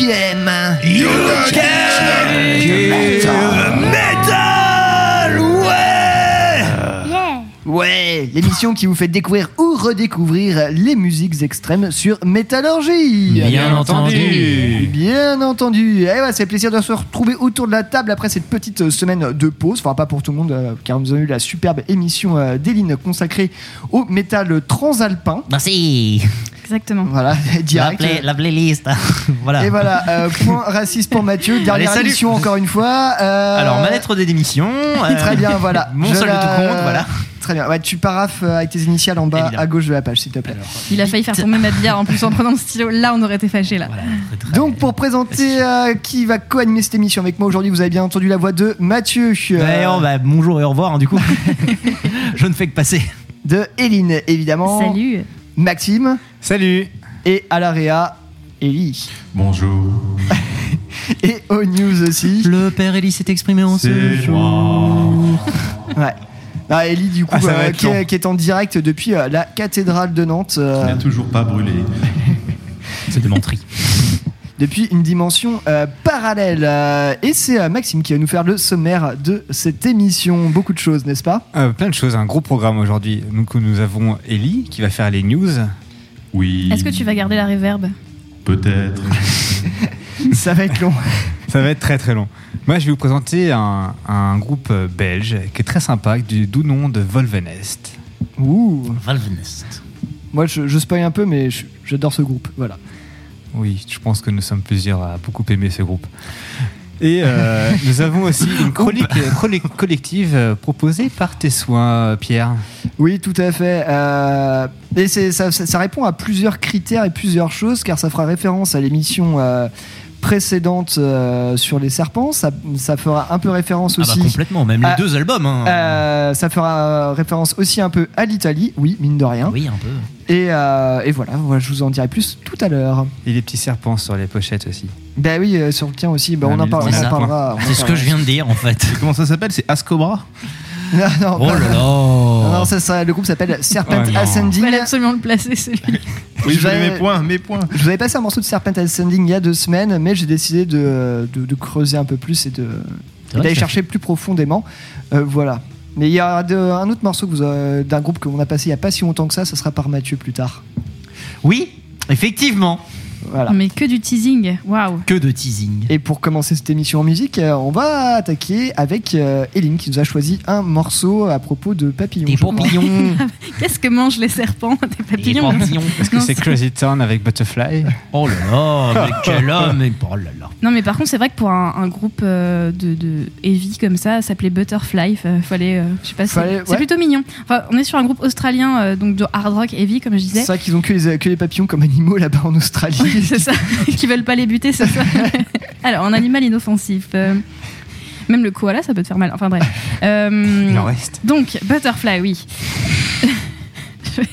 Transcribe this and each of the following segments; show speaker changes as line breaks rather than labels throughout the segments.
YCKM Metal. Ouais. Ouais, l'émission qui vous fait découvrir ou redécouvrir les musiques extrêmes sur Métallurgie
Bien entendu.
Bien entendu. Et ouais, c'est plaisir de se retrouver autour de la table après cette petite semaine de pause. Enfin, pas pour tout le monde, euh, car nous avons eu la superbe émission euh, d'Eline consacrée au métal transalpin.
Merci.
Exactement.
Voilà,
La,
direct.
play- la playlist. voilà.
Et voilà, euh, point raciste pour Mathieu. Dernière
Allez,
émission encore une fois. Euh,
Alors, ma lettre de démission. euh,
Très bien, voilà.
Mon
Je
solde de
la-
tout compte, voilà.
Très bien. Ouais, tu paraffes euh, avec tes initiales en bas
Évidemment.
à gauche de la page, s'il te plaît.
Il a failli faire tomber ma bière en plus en prenant le stylo. Là, on aurait été fâchés là.
Voilà, très, très-
Donc pour présenter euh, qui va co-animer cette émission avec moi aujourd'hui, vous avez bien entendu la voix de Mathieu, euh,
oh, bah, bonjour et au revoir, hein, du coup. Je ne fais que passer.
de Eline évidemment,
Salut.
Maxime
Salut
et à l'AREA, Ellie.
Bonjour.
Et aux news aussi.
Le père Elie s'est exprimé en ce jour.
Ouais. Ah, Ellie du coup
Ah,
euh, qui, est, qui en direct depuis euh, la cathédrale de Nantes. euh,
On n'a toujours pas brûlé.
C'est de menterie.
depuis une dimension euh, parallèle. Euh, et c'est euh, Maxime qui va nous faire le sommaire de cette émission. Beaucoup de choses, n'est-ce pas?
Euh, Plein de choses, un gros programme aujourd'hui. Donc nous avons Ellie qui va faire les news.
Oui.
Est-ce que tu vas garder la réverb?
Peut-être.
Ça va être long.
Ça va être très très long. Moi je vais vous présenter un, un groupe euh, belge qui est très sympa, du doux nom de Volvenest.
Ouh.
Valvenest.
Moi, je, je spoil un peu, mais j'adore ce groupe. Voilà.
Oui, je pense que nous sommes plusieurs à beaucoup aimer ce groupe. Et euh, nous avons aussi une chronique, chronique collective euh, proposée par tes soins, euh, Pierre.
Oui, tout à fait. Euh, et ça, ça- ça répond à plusieurs critères et plusieurs choses, car ça fera référence à l'émission euh, précédente euh, sur les serpents. Ça, ça fera un peu référence
Ah bah
aussi.
complètement, même les deux albums. Hein.
euh, ça fera référence aussi un peu à l'Italie, oui, mine de rien.
Oui, un peu.
Et, euh, et voilà, voilà, je vous en dirai plus tout à l'heure.
Et les petits serpents sur les pochettes aussi.
Bah oui, euh, sur le tien aussi, bah,
Ah,
on, en parle- on parlera.
C'est ce que je viens de dire en fait.
Comment ça s'appelle? C'est Ascobra?
Non, non,
Oh là
non,
là.
non, ça, ça- le groupe s'appelle Serpent
Oh non.
Ascending.
Fallait absolument le placer celui-là.
Oui,
Je
mes points, mes points.
Je vous avais passé un morceau de Serpent Ascending il y a deux semaines, mais j'ai décidé de, de- de creuser un peu plus et d'aller chercher plus profondément. Euh, voilà. Mais il y a de- un autre morceau euh, d'un groupe qu'on a passé il n'y a pas si longtemps que ça, ça sera par Mathieu plus tard.
Oui, effectivement.
Voilà.
Mais que du teasing. Waouh.
Que de teasing.
Et pour commencer cette émission en musique, euh, on va attaquer avec euh, Eline qui nous a choisi un morceau à propos de papillons.
Des papillons.
Qu'est-ce que mangent les serpents Des
Des
papillons.
papillons.
Est-ce que c'est
c'est-
Crazy Town avec Butterfly
Oh là là, mais quel homme. Oh là là.
Non, mais par contre, c'est vrai que pour un, un groupe euh, de, de heavy comme ça, s'appelait Butterfly. fa- Fallait, euh, je sais pas, c'est c'est
ouais.
plutôt mignon. Enfin, on est sur un groupe australien, euh, donc de hard rock heavy, comme je
C'est
disais.
vrai qu'ils ont que les, que les papillons comme animaux là-bas en Australie.
c'est ça. Qui veulent pas les buter, c'est ça. Alors, un animal inoffensif. euh, même le koala, ça peut te faire mal. Enfin bref. Euh,
Il en reste.
donc, Butterfly, oui.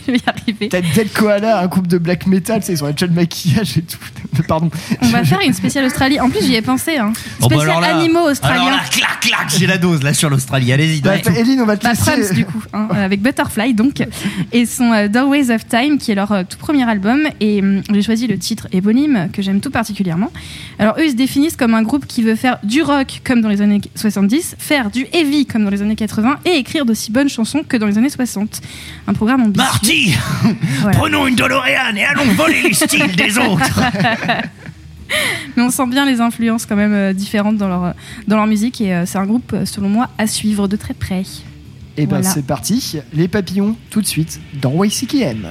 Je vais y arriver.
Peut-être Dead Koala, un groupe de black metal, ils ont un de maquillage et tout. Pardon.
On va faire une spéciale Australie. En plus, j'y ai pensé. Hein.
Oh, bah
Spécial
alors là-
animaux
Alors
australiens.
là, clac, clac, j'ai la dose là sur l'Australie. Allez-y,
Bah. Eline, on va te
Bah,
laisser.
Franz, du coup, hein, avec Butterfly, donc, et son euh, Doorways of Time, qui est leur euh, tout premier album. Et hum, j'ai choisi le titre éponyme, que j'aime tout particulièrement. Alors, eux, ils se définissent comme un groupe qui veut faire du rock comme dans les années 70, faire du heavy comme dans les années 80, et écrire d'aussi bonnes chansons que dans les années 60. Un programme ambitieux. Voilà.
prenons une DeLorean et allons voler les styles des autres.
Mais on sent bien les influences quand même euh, différentes dans leur, dans leur musique, et euh, c'est un groupe, euh, selon moi, à suivre de très près.
Et ben
Voilà.
c'est parti, les papillons tout de suite dans YCKM.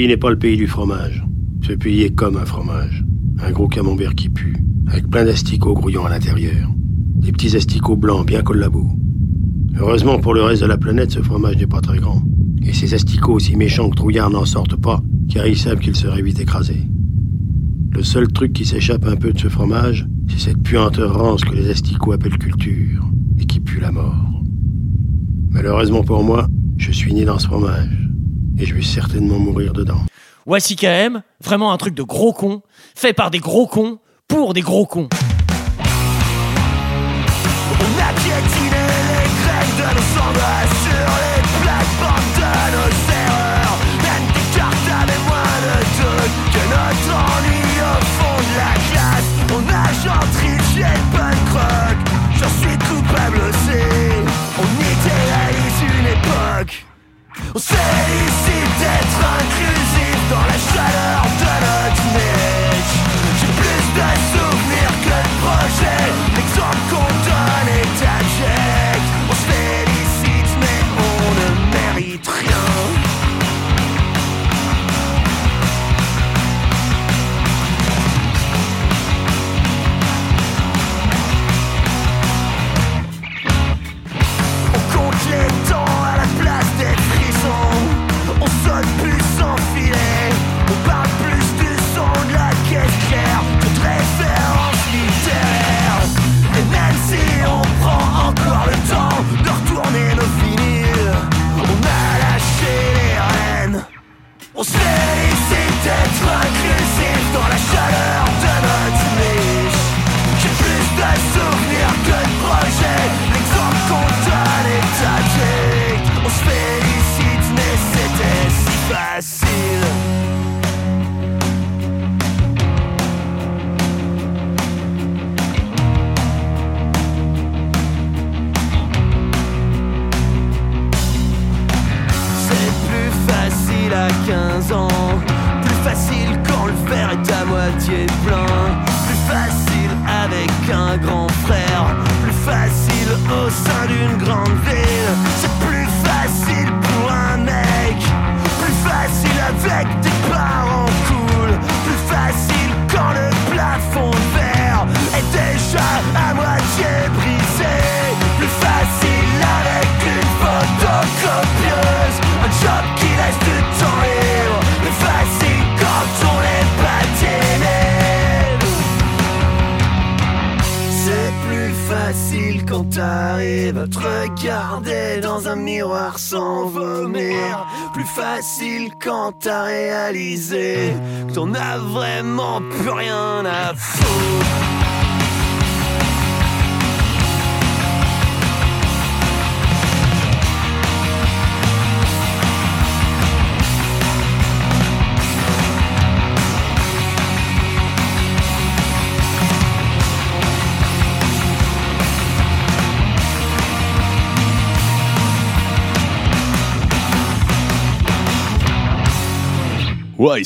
Pays n'est pas le pays du fromage. Ce pays est comme un fromage. Un gros camembert qui pue, avec plein d'asticots grouillants à l'intérieur. Des petits asticots blancs bien collabos. Heureusement pour le reste de la planète, ce fromage n'est pas très grand. Et ces asticots aussi méchants que trouillards n'en sortent pas, car ils savent qu'ils seraient vite écrasés. Le seul truc qui s'échappe un peu de ce fromage, c'est cette puanteur rance que les asticots appellent culture, et qui pue la mort. Malheureusement pour moi, je suis né dans ce fromage, et je vais certainement mourir dedans.
Voici KM, vraiment un truc de gros con, fait par des gros cons, pour des gros cons.
On a piétiné les graines de nos cendres sur les plates-bandes de nos erreurs. Même des cartes avaient moins de doute que notre ennui au fond de la classe. On a gentrifié le punk rock, j'en suis coupable aussi. On félicite d'être inclusif dans la chaleur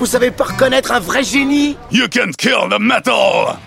Vous savez pas reconnaître un vrai génie?
You can kill the metal!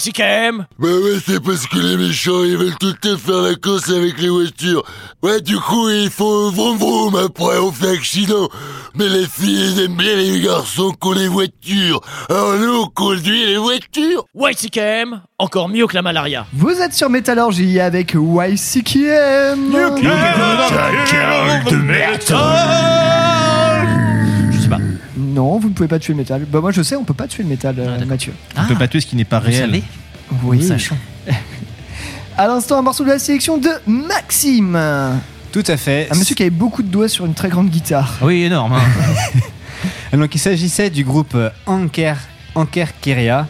YCKM
Bah ouais, c'est parce que les méchants, ils veulent tout le temps faire la course avec les voitures. Ouais, du coup, il faut vroom vroom, après on fait accident. Mais les filles, elles aiment bien les garçons qui ont les voitures. Alors nous, on conduit les voitures.
YCKM, encore mieux que la malaria.
Vous êtes sur Métallurgie avec YCKM.
Sais pas.
Non, vous ne pouvez pas tuer le métal. Bah moi je sais, on peut pas tuer le métal, euh, Mathieu.
On peut pas tuer ce qui n'est pas
Vous
réel.
savez
Oui.
Sachant.
À l'instant, un morceau de la sélection de Maxime. Un
Tout à fait.
monsieur qui avait beaucoup de doigts sur une très grande guitare.
Oui, énorme. hein.
Donc il s'agissait du groupe Anker, Anker Keria.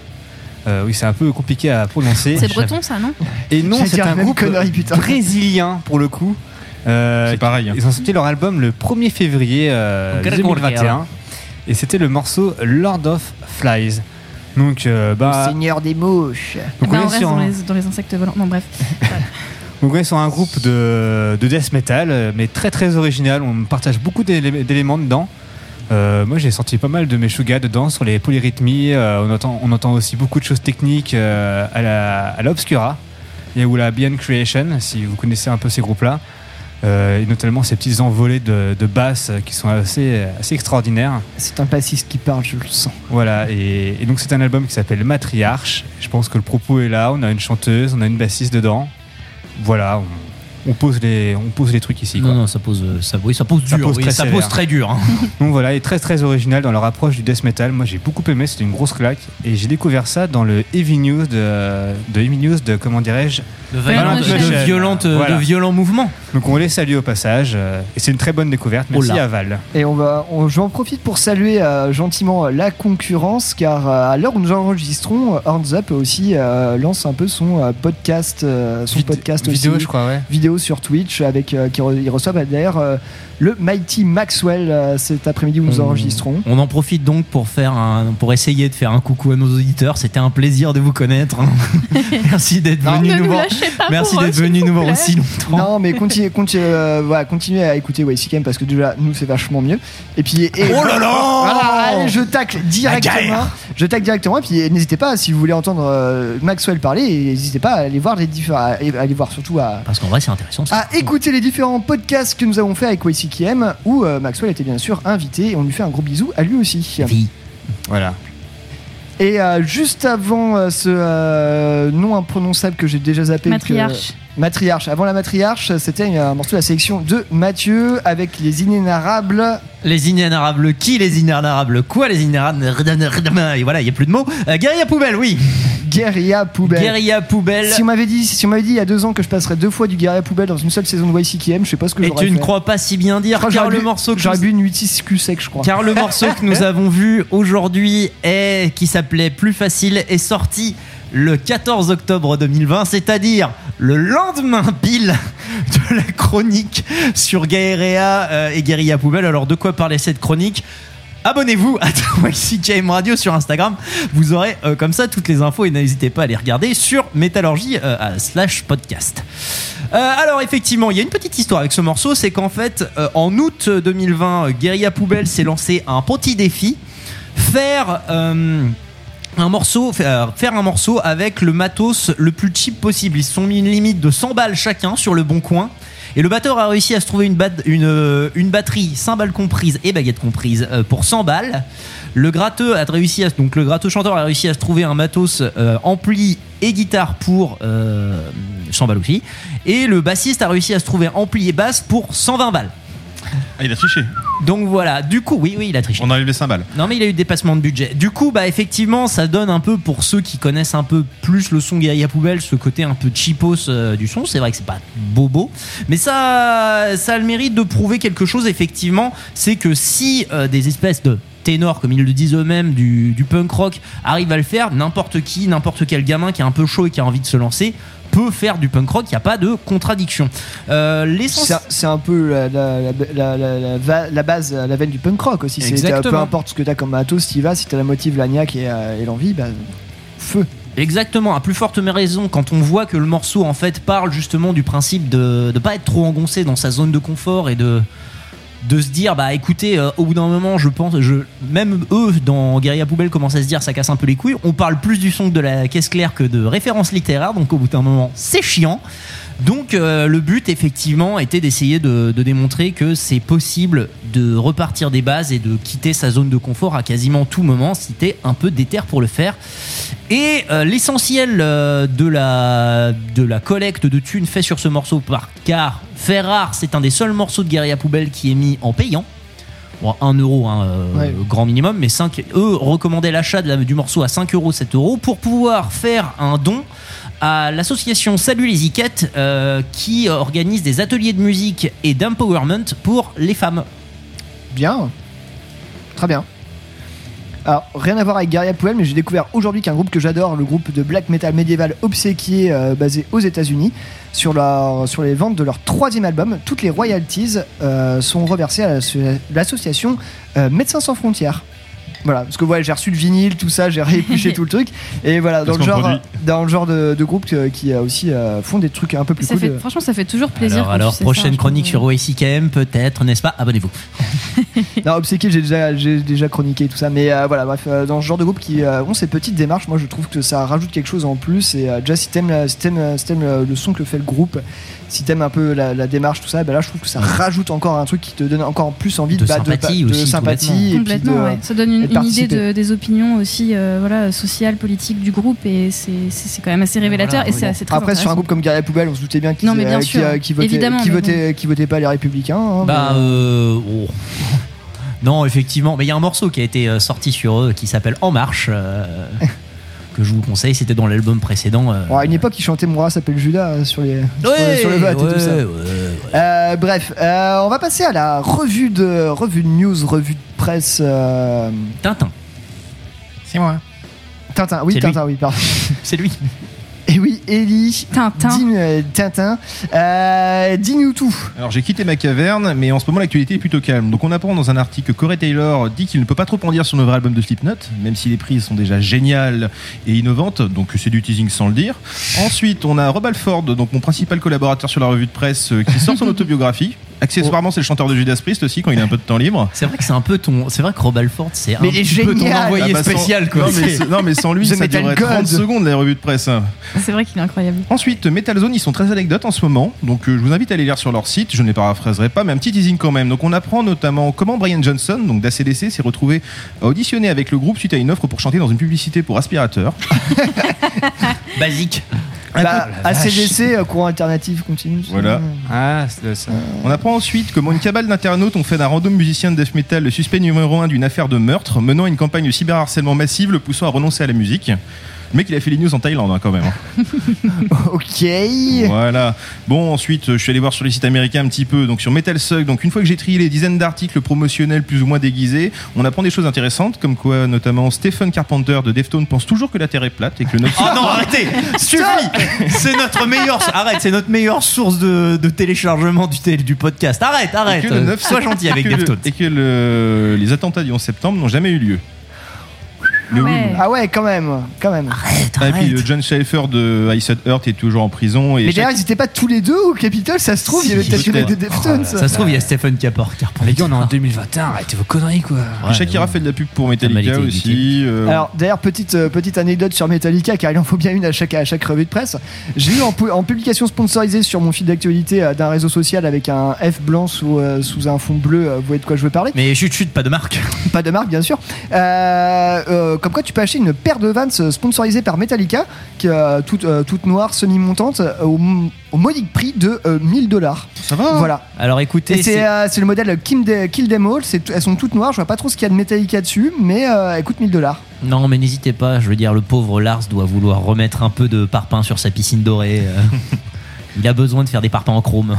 Euh, oui, c'est un peu compliqué à prononcer.
C'est breton, ça, non?
Et non, c'est un groupe brésilien pour le coup. Euh,
C'est pareil. hein.
Ils ont sorti leur album le 1er février euh,
Anker
2021. Et c'était le morceau Lord of Flies. Donc, euh, bah,
Seigneur des mouches.
donc
Bah,
on
on
est
reste
sur
dans
un-
les, dans les insectes volants. Non, bref.
Donc on est sur un groupe de, de death metal, euh, mais très très original. On partage beaucoup d'élé- d'éléments dedans. Euh, moi j'ai senti pas mal de Meshuga dedans sur les polyrythmies. Euh, on, entend, on entend aussi beaucoup de choses techniques euh, à la à la Obscura et ou la Beyond Creation, si vous connaissez un peu ces groupes-là. Euh, et notamment ces petites envolées de, de basses qui sont assez, assez extraordinaires.
C'est un bassiste qui parle, je le sens.
Voilà, et, et donc c'est un album qui s'appelle Matriarche. Je pense que le propos est là. On a une chanteuse, on a une bassiste dedans. Voilà, on, on pose, les, on pose les trucs ici. quoi.
Non, non, ça pose, euh, ça, oui, ça pose
Ça
dur.
pose
oui,
très
ça pose très dur. hein.
Donc voilà, et très très original dans leur approche du death metal. Moi j'ai beaucoup aimé, c'était une grosse claque. Et j'ai découvert ça dans le Heavy News de, de Heavy News de, comment dirais-je
De,
Violent
de, de violentes,
Voilà.
de violents mouvements.
Donc on les salue au passage. euh, et c'est une très bonne découverte. Merci
Oh là.
à Val.
Et on va, on, j'en profite pour saluer euh, gentiment la concurrence, car euh, à l'heure où nous enregistrons, Horns Up aussi euh, lance un peu son euh, podcast, euh, son
Vid-
podcast
vidéo,
aussi,
je crois, ouais.
vidéo sur Twitch, avec euh, qui re- il reçoit bah, d'ailleurs euh, le Mighty Maxwell euh, cet après-midi où nous
On-
enregistrons.
On en profite donc pour faire un, pour essayer de faire un coucou à nos auditeurs. C'était un plaisir de vous connaître. Merci d'être venu nous
nous
voir. Merci d'être venu nous voir aussi longtemps.
Non, mais continuez, continuez, euh, voilà, continuez à écouter YCKM parce que déjà, nous, c'est vachement mieux. Et puis, et,
Oh là là
Voilà, allez, je tacle directement. Je tacle directement. Et puis, n'hésitez pas, si vous voulez entendre euh, Maxwell parler, n'hésitez pas à aller voir les différents, à aller voir surtout à,
Parce qu'en vrai, c'est intéressant. ça.
à écouter les différents podcasts que nous avons fait avec YCKM où euh, Maxwell était bien sûr invité et on lui fait un gros bisou à lui aussi.
Voilà.
Et euh, juste avant euh, ce euh, nom imprononçable que j'ai déjà zappé. que-
Matriarche.
Avant la matriarche, c'était un morceau de la sélection de Mathieu avec les inénarrables.
Les inénarrables qui Les inénarrables quoi Les inénarrables Et voilà, il n'y a plus de mots. Euh, guérilla poubelle, oui.
Guérilla Poubelle.
Guérilla poubelle.
Si on m'avait dit, si on m'avait dit il y a deux ans que je passerais deux fois du Guérilla Poubelle dans une seule saison de YCKM, je sais pas ce que
Et
j'aurais
tu ne crois pas si bien dire, car le
bu-
morceau que
J'aurais bu une 8 cul sec, je crois.
Car le morceau que nous avons vu aujourd'hui est qui s'appelait Plus facile est sorti le 14 octobre 2020, c'est-à-dire le lendemain pile de la chronique sur Gaerea euh, et Guérilla Poubelle. Alors de quoi parler cette chronique? Abonnez-vous à YCKM Radio sur Instagram. Vous aurez euh, comme ça toutes les infos et n'hésitez pas à les regarder sur Métallurgie euh, slash podcast. Alors effectivement, il y a une petite histoire avec ce morceau, c'est qu'en fait, en août 2020, euh, Guérilla Poubelle s'est lancé un petit défi, faire un morceau, faire, faire un morceau avec le matos le plus cheap possible. Ils se sont mis une limite de 100 balles chacun sur le bon coin. Et le batteur a réussi à se trouver une, euh, batterie, cymbales comprises et baguettes comprises, euh, pour 100 balles. Le gratteux a réussi donc le chanteur a réussi à se trouver un matos euh, ampli et guitare pour euh, 100 balles aussi. Et le bassiste a réussi à se trouver ampli et basse pour 120 balles.
Ah, il a triché.
Donc voilà, du coup, oui, oui, il a triché.
On enlève les cymbales.
Non mais il a eu dépassement de budget. Du coup, bah effectivement, ça donne un peu pour ceux qui connaissent un peu plus le son Guerilla Poubelle, ce côté un peu cheapos euh, du son. C'est vrai que c'est pas bobo, mais ça, ça a le mérite de prouver quelque chose. Effectivement, c'est que si euh, des espèces de ténors, comme ils le disent eux-mêmes, du, du punk rock arrivent à le faire, n'importe qui, n'importe quel gamin qui est un peu chaud et qui a envie de se lancer peut faire du punk rock. Il n'y a pas de contradiction. Euh,
C'est un peu la, la, la, la- la- la la base, la veine du punk rock aussi. Peu importe ce que t'as comme matos, t'y vas. Si t'as la motive, l'agnac et, euh, et l'envie, bah, feu.
Exactement, à plus forte raison, quand on voit que le morceau en fait parle justement du principe de ne pas être trop engoncé dans sa zone de confort et de de se dire bah écoutez euh, au bout d'un moment je pense même eux dans Guérilla Poubelle commencent à se dire ça casse un peu les couilles on parle plus du son de la caisse claire que de références littéraires donc au bout d'un moment c'est chiant donc euh, le but effectivement était d'essayer de, démontrer que c'est possible de repartir des bases et de quitter sa zone de confort à quasiment tout moment si t'es un peu déter pour le faire. Et euh, l'essentiel de, la, de la collecte de thunes fait sur ce morceau par car fait rare c'est un des seuls morceaux de Guérilla Poubelle qui est mis en payant. Bon, 1 euro, hein, euh,
Ouais.
grand minimum, mais 5, eux recommandaient l'achat la- du morceau à 5 euros, 7 euros pour pouvoir faire un don à l'association Salut les Iquettes euh, qui organise des ateliers de musique et d'empowerment pour les femmes.
Bien. Très bien. Alors, rien à voir avec Guerilla Poubelle, mais j'ai découvert aujourd'hui qu'un groupe que j'adore, le groupe de black metal médiéval Obséquié, euh, basé aux États-Unis, sur, les ventes de leur troisième album, toutes les royalties euh, sont reversées à l'asso- l'association euh, Médecins sans frontières. Voilà, parce que ouais, j'ai reçu le vinyle, tout ça, j'ai réépluché tout le truc, et voilà, dans le genre,
produit.
dans le genre de, de groupe qui euh, aussi euh, font des trucs un peu plus
Ça
cool.
fait, franchement, ça fait toujours plaisir.
Alors,
ça,
prochaine chronique sur OICKM peut-être, n'est-ce pas? Abonnez-vous.
Non, Obséquié, j'ai déjà, j'ai déjà chroniqué tout ça, mais euh, voilà, bref, euh, dans ce genre de groupe qui euh, ont ces petites démarches, moi je trouve que ça rajoute quelque chose en plus. Et euh, déjà, si t'aimes, si t'aimes, euh, si le son que fait le groupe, si t'aimes un peu la, la démarche, tout ça, ben là je trouve que ça rajoute encore un truc qui te donne encore plus envie
De
bah,
sympathie
de,
aussi,
sympathie et puis
Complètement,
de-
ouais. Ça donne une,
de
une idée de- des opinions aussi, euh, voilà, sociales, politiques du groupe, et c'est- quand même assez révélateur, et c'est assez très
Après, sur un groupe comme Guerrier Poubelle, on se doutait bien qu'ils
bien
euh, qui, euh, qui votaient, qui votaient, qui votaient pas les Républicains. hein,
Bah,
mais-
euh, oh. Non, effectivement, mais il y a un morceau qui a été sorti sur eux qui s'appelle En Marche, euh, que je vous conseille, c'était dans l'album précédent. euh.
Bon, à une époque, ils chantaient Moura s'appelle Judas euh, sur les sur,
Ouais,
sur le vote et
ouais,
tout ça.
ouais, ouais.
Euh, bref, euh, on va passer à la revue de revue de news, revue de presse. euh,
Tintin,
C'est moi. Tintin, oui,
lui.
Tintin, oui, pardon.
c'est lui.
Et oui, Ellie.
Tintin.
Dis, euh, Tintin. Euh, Dis-nous tout.
Alors j'ai quitté ma caverne, mais en ce moment l'actualité est plutôt calme. Donc on apprend dans un article que Corey Taylor dit qu'il ne peut pas trop en dire sur le nouvel album de Slipknot, même si les prises sont déjà géniales et innovantes, donc c'est du teasing sans le dire. Ensuite on a Rob Alford, donc mon principal collaborateur sur la revue de presse, euh, qui sort son autobiographie. Accessoirement c'est le chanteur de Judas Priest aussi quand il a un peu de temps libre.
C'est vrai que c'est un peu ton. C'est vrai que Rob Alford, c'est un
Mais
petit peu ton
génial.
envoyé
Ah bah, sans-
spécial, quoi.
Non mais, non, mais sans lui
The
ça
Metal
durerait
God.
30 secondes la revue de presse.
C'est vrai qu'il est incroyable.
Ensuite, Metal Zone, ils sont très anecdotes en ce moment, donc euh, je vous invite à aller lire sur leur site, je ne les paraphraserai pas, mais un petit teasing quand même. Donc on apprend notamment comment Brian Johnson, donc d'ACDC, s'est retrouvé à auditionner avec le groupe suite à une offre pour chanter dans une publicité pour aspirateur.
Basique.
Bah, ACDC, euh, courant alternatif continu. ça.
Voilà.
Ah, c'est ça.
On apprend ensuite comment une cabale d'internautes ont fait d'un random musicien de death metal le suspect numéro 1 d'une affaire de meurtre, menant à une campagne de cyberharcèlement massive, le poussant à renoncer à la musique. Le mec, il a fait les news en Thaïlande hein, quand même. hein.
Ok.
Voilà. Bon, ensuite, euh, je suis allé voir sur les sites américains un petit peu. Donc sur Metal Slug, donc une fois que j'ai trié les dizaines d'articles promotionnels plus ou moins déguisés, on apprend des choses intéressantes, comme quoi notamment Stephen Carpenter de Deftones pense toujours que la Terre est plate et que le 9
Oh non, arrêtez Suffit C'est notre meilleure arrête, c'est notre meilleure source de, de téléchargement du, télé- du podcast. Arrête,
et
arrête.
que le 9
Sois gentil avec
et que le-
Deftones.
Et que le- les attentats du 11 septembre n'ont jamais eu lieu. Mais oui,
Ouais.
Ah ouais, quand même, quand même.
Arrête,
Ah, et puis
arrête.
euh, John Schaefer de Ice Earth est toujours en prison. Et
Mais
chaque-
d'ailleurs, ils étaient pas tous les deux au Capitole, ça se trouve, il y avait peut-être une des Deftones.
Ça se trouve, il y a Stephen Capor qui reprend.
Les gars, on est en 2021, arrêtez vos conneries quoi.
et Shakira fait de la pub pour Metallica aussi. euh,
Alors d'ailleurs petite euh, petite anecdote sur Metallica car il en faut bien une à chaque à chaque revue de presse. J'ai eu en, pu- en publication sponsorisée sur mon fil d'actualité euh, d'un réseau social avec un F blanc sous euh, sous un fond bleu. euh, vous voyez de quoi je veux parler
Mais chut, chut, pas de marque.
Pas de marque bien sûr. Euh, euh, comme quoi tu peux acheter une paire de Vans euh, sponsorisée par Metallica qui euh, toute euh, toute noire semi montante au, au modique prix de euh, 1000 dollars.
ça va. hein
Voilà.
Alors écoutez,
Et c'est
c'est-
euh, c'est le modèle Kim de- Kill Them All. C'est- Elles sont toutes noires. Je vois pas trop ce qu'il y a de Metallica dessus, mais euh, elles coûtent 1000 dollars.
Non, mais n'hésitez pas, je veux dire, le pauvre Lars doit vouloir remettre un peu de parpaing sur sa piscine dorée. euh. Il a besoin de faire des parpaings en chrome.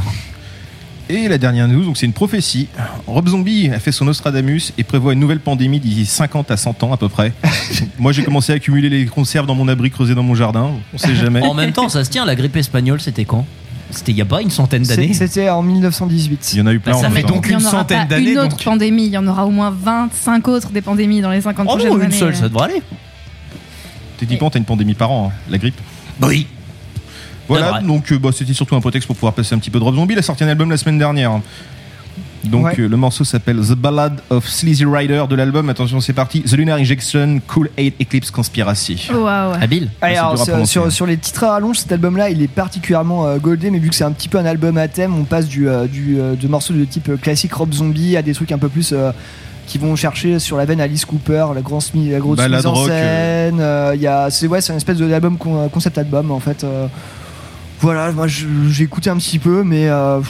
Et la dernière news, donc c'est une prophétie. Rob Zombie a fait son Nostradamus et prévoit une nouvelle pandémie d'ici 50 à 100 ans à peu près. Moi j'ai commencé à accumuler les conserves dans mon abri creusé dans mon jardin, on sait jamais.
En même temps, ça se tient, la grippe espagnole, c'était quand? C'était il y a pas une centaine d'années
C'était en 1918.
Il y en a eu plein
Bah, ça
en
fait donc
Il y en
une
aura
centaine d'années,
Une autre
donc.
pandémie, il y en aura au moins 25 autres des pandémies dans les 50
Oh
prochaines
non,
années.
une seule, ça devrait aller.
Techniquement t'as une pandémie par an, hein, la grippe?
Oui.
Voilà,
vrai.
donc euh, bah, c'était surtout un prétexte pour pouvoir passer un petit peu de Rob Zombie. Il a sorti un album la semaine dernière. Donc
Ouais.
euh, le morceau s'appelle The Ballad of Sleazy Rider de l'album. Attention, c'est parti. The Lunar Injection, Cool 8 Eclipse Conspiracy.
Waouh.
Habile.
Allez,
c'est
alors, sur, les titres à rallonge, cet album-là, il est particulièrement euh, goldé, mais vu que c'est un petit peu un album à thème, on passe du, euh, du, euh, de morceaux de type classique Rob Zombie à des trucs un peu plus euh, qui vont chercher sur la veine Alice Cooper, la, grosse la grosse mise en
rock,
scène. euh, il y a, c'est ouais, c'est une espèce de album con- concept album en fait. Voilà, moi j'ai écouté un petit peu, mais euh,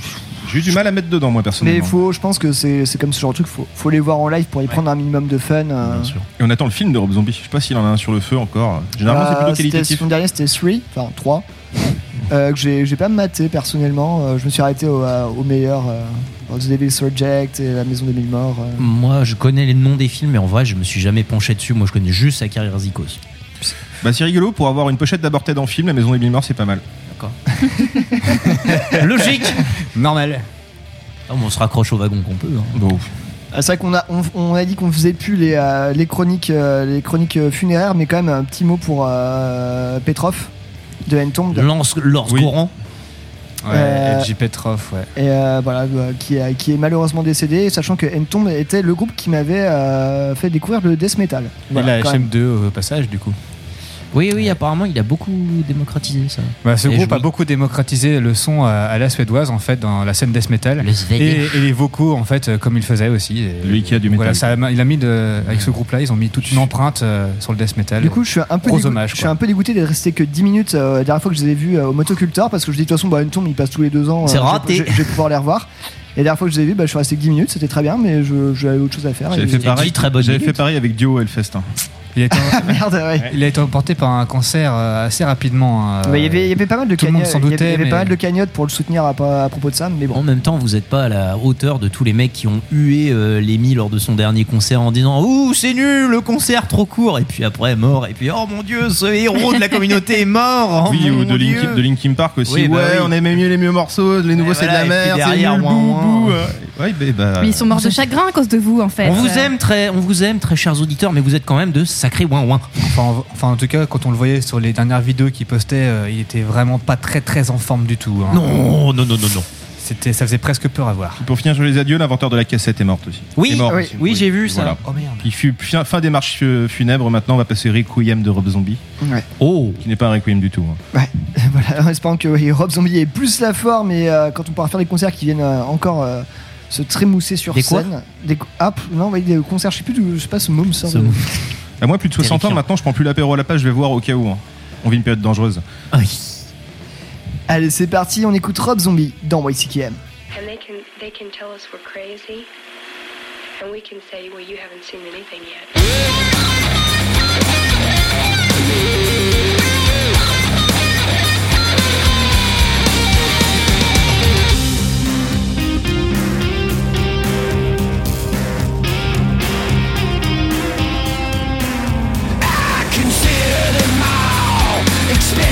J'ai eu du mal à mettre dedans, moi,
mais
personnellement.
faut, je pense que c'est c'est comme ce genre de truc, faut, faut les voir en live pour y prendre un minimum de fun. euh.
Bien sûr. Et on attend le film de Rob Zombie. Je sais pas s'il en a un sur le feu encore. Généralement, c'est
Euh,
plutôt qualitatif.
Son dernier c'était 3, enfin 3. euh, que j'ai j'ai pas maté personnellement. Euh, je me suis arrêté au, à- au meilleur. euh, The Devil's Reject et La Maison des Mille Morts. euh.
Moi, je connais les noms des films, mais en vrai, je me suis jamais penché dessus. Moi, je connais juste sa carrière Zikos.
Bah, c'est rigolo pour avoir une pochette d'Aborted en film. La Maison des Mille Morts, c'est pas mal.
Logique
Normal.
Ah, bon, on se raccroche au wagon qu'on peut. hein.
Bon.
Ah, c'est vrai qu'on a, on, on a dit qu'on faisait plus les, euh, les chroniques, euh, les chroniques euh, funéraires, mais quand même un petit mot pour euh, Petrov de Entomb.
Lance,
Oui.
Goran.
Ouais,
Euh,
Edgy Petrov, ouais.
Et euh, voilà, euh, qui, est- qui est malheureusement décédé, sachant que Entomb était le groupe qui m'avait euh, fait découvrir le death metal. Voilà,
Et la
quand même.
HM2 au passage, du coup.
Oui, oui, apparemment, il a beaucoup démocratisé ça.
Bah, ce
Et
groupe a beaucoup démocratisé le son à, à la suédoise en fait dans la scène death metal
Le
et, et les vocaux en fait euh, comme il faisait aussi. Et-
Lui qui a du
Voilà,
métal.
ça a- il a mis de, avec ce groupe-là, ils ont mis toute une empreinte euh, sur le death metal.
Du coup, je suis un peu,
Gros
dégoût-
hommage,
je suis un peu dégoûté d'être resté que 10 minutes euh, la dernière fois que je les ai vus euh, au Motoculteur parce que je dis de toute façon, bah, Entomb il passe tous les deux ans.
C'est
je-
raté.
Je, je vais pouvoir les revoir. Et la dernière fois que je les ai vus, bah, je suis resté que 10 minutes, c'était très bien, mais je- j'avais autre chose à faire.
J'avais fait pareil.
très bonne
J'avais
minute.
fait pareil avec Dio Hellfest. hein.
Il, a été,
Merde, ouais.
il a été emporté par un cancer euh, assez rapidement. euh,
Bah, il, y avait, il y avait pas mal de cagnottes.
s'en
Il y avait,
doutait,
il y avait
mais-
pas mal de cagnottes pour le soutenir à, à propos de ça, mais bon.
En même temps, vous n'êtes pas à la hauteur de tous les mecs qui ont hué euh, Lemmy lors de son dernier concert en disant Ouh, c'est nul, le concert trop court. Et puis après, mort. Et puis, oh mon dieu, ce héros de la communauté est mort. Oh,
oui, ou de. Linkin, de Linkin Park aussi.
Oui, bah
ouais,
oui.
on aimait mieux les mieux morceaux, les nouveaux c'est
voilà,
de la merde,
derrière,
nul,
ouin, ouin.
Ouais, bah, bah,
Mais ils sont morts de chagrin à cause de vous, en fait.
On vous
Euh,
aime très, on vous aime très chers auditeurs, mais vous êtes quand même de sacrés ouin ouin.
Enfin, en- enfin, en tout cas, quand on le voyait sur les dernières vidéos qu'il postait, euh, il était vraiment pas très très en forme du tout. hein.
Non, non, non, non, non.
C'était, ça faisait presque peur à voir.
Pour finir sur les adieux, l'inventeur de la cassette est morte aussi.
Oui,
Est mort
oui,
aussi.
oui, j'ai vu ça.
Voilà.
Oh merde.
Il fut fin, fin des marches euh, funèbres. Maintenant, on va passer Requiem de Rob Zombie,
Ouais.
Oh,
qui n'est pas un Requiem du tout. hein.
Ouais, voilà, en espérant que oui, Rob Zombie ait plus la forme et euh, quand on pourra faire des concerts qui viennent euh, encore euh, se trémousser sur
Des quoi
scène. Des co- ah, non, oui, des concerts, je sais plus, d'où- je sais pas ce mot me sort.
Ce
de-
mot.
À moi, plus de 60 ans, maintenant, je prends plus l'apéro à la page, je vais voir au cas où. hein. On vit une période dangereuse.
Oui.
Allez, c'est parti, on écoute Rob Zombie dans YCKM.
And they can they can tell us we're crazy, and we can say, well, you haven't seen anything yet.
All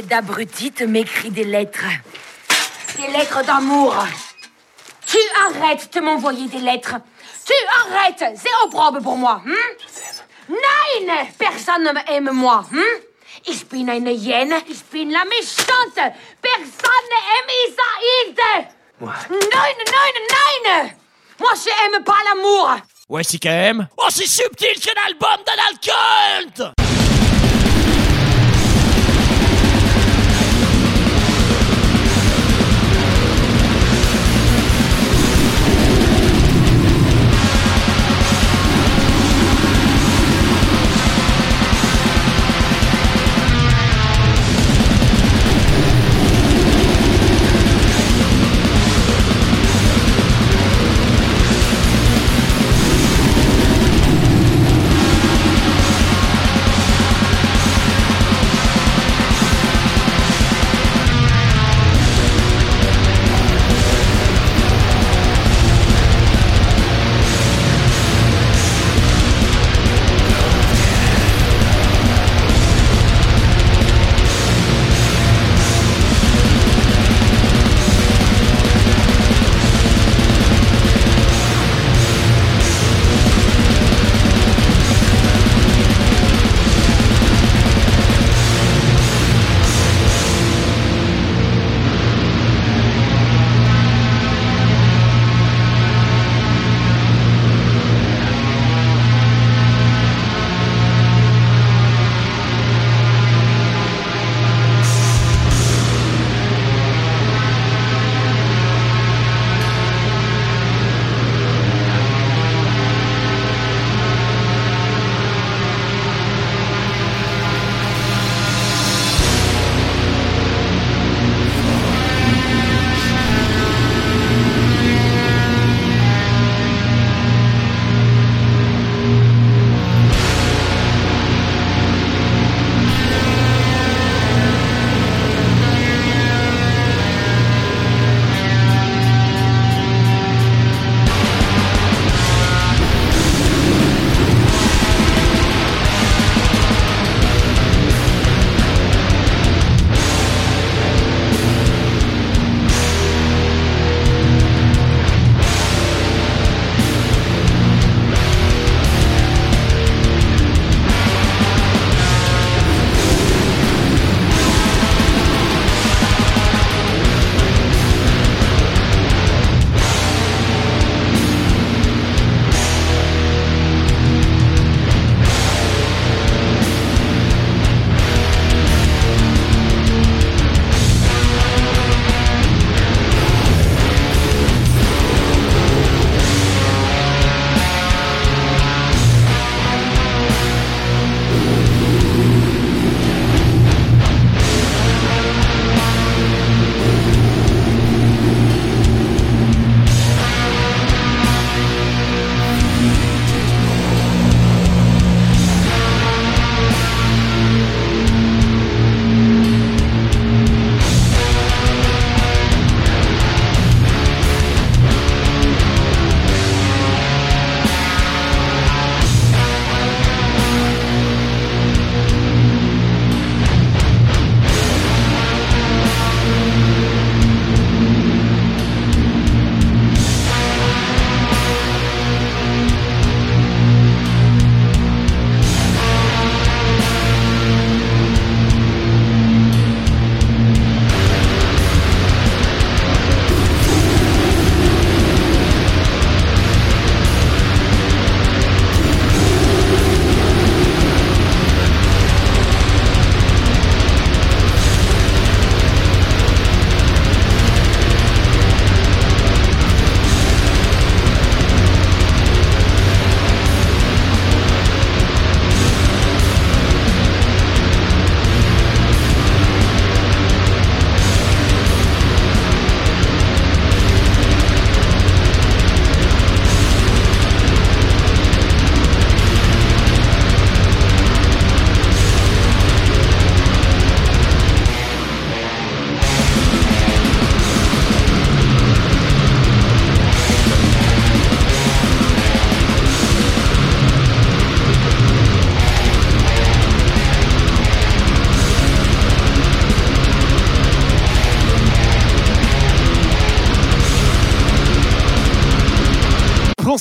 C'est d'abruti te m'écrit des lettres. Des lettres d'amour. Tu arrêtes de m'envoyer des lettres. Tu arrêtes. C'est opprobre pour moi. Hm? Nein, personne ne m'aime moi. Hm? Ich bin eine Hyène. Ich bin la méchante. Personne n'aime Isaïde. Nein, nein, nein. Moi, je aime pas l'amour.
Ouais, C-K-M. Aussi subtil qu'un album d'un alcool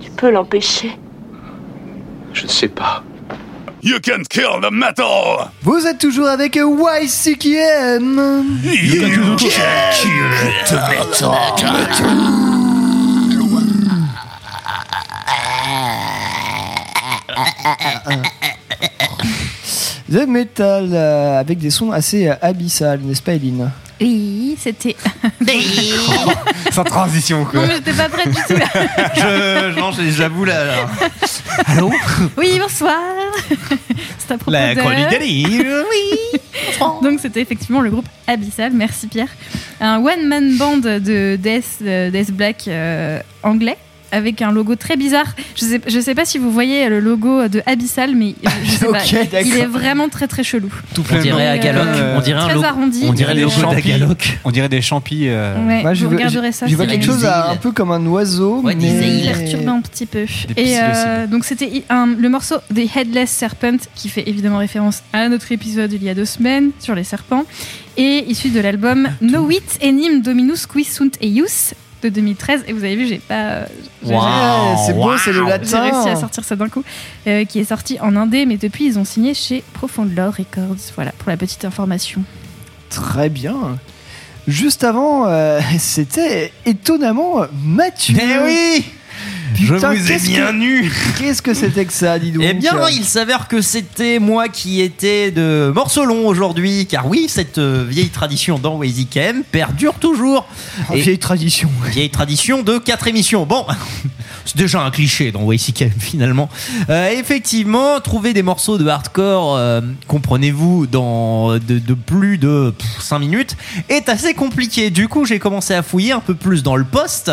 Tu peux l'empêcher.
Je ne sais pas.
You can't kill the metal.
Vous êtes toujours avec YCKM.
You
The Metal euh, avec des sons assez euh, abyssales, n'est-ce pas, Eline?
Oui, c'était.
Sans transition, quoi.
non, mais j'étais pas prête du tout là.
Je, non, j'avoue là. là. Allô
Oui, bonsoir. C'est à propos
La
de...
chronique.
Oui. Donc c'était effectivement le groupe Abyssal, merci Pierre. Un one-man band de Death, euh, Death Black euh, anglais avec un logo très bizarre. Je sais, je sais pas si vous voyez le logo de Abyssal, mais je, pas. Il est vraiment très très chelou.
Tout
On dirait à
Euh,
Galoc. On dirait un logo.
arrondi.
On dirait
des. On dirait des champis. euh,
Ouais,
je
vous
vois-
regarderez ça.
Je vois quelque chose à- un peu comme un oiseau,
Ouais, des
mais
îles.
perturbant un petit peu.
Des
Et euh, donc c'était le morceau The Headless Serpent qui fait évidemment référence à notre épisode il y a deux semaines sur les serpents et issu de l'album No Wit Enim Dominus Qui Sunt Eius de 2013 et vous avez vu j'ai pas j'ai-
Wow.
Ouais, c'est beau, c'est le
j'ai
latin.
réussi à sortir ça d'un coup euh, qui est sorti en indé mais depuis ils ont signé chez Profound Lore Records voilà pour la petite information
Très bien. Juste avant, euh, c'était étonnamment Mathieu.
Eh oui Je vous ai
qu'est-ce
bien
que-
nu
Qu'est-ce que c'était que ça, dis donc
Eh bien, il s'avère que c'était moi qui étais de morceau long aujourd'hui, car oui, cette euh, vieille tradition dans Wazy perdure toujours.
Oh,
Et-
vieille tradition.
Vieille tradition de quatre émissions. Bon, c'est déjà un cliché dans YCKM finalement. Euh, effectivement, trouver des morceaux de hardcore, euh, comprenez-vous, dans de, de plus de 5 minutes, est assez compliqué. Du coup, j'ai commencé à fouiller un peu plus dans le poste.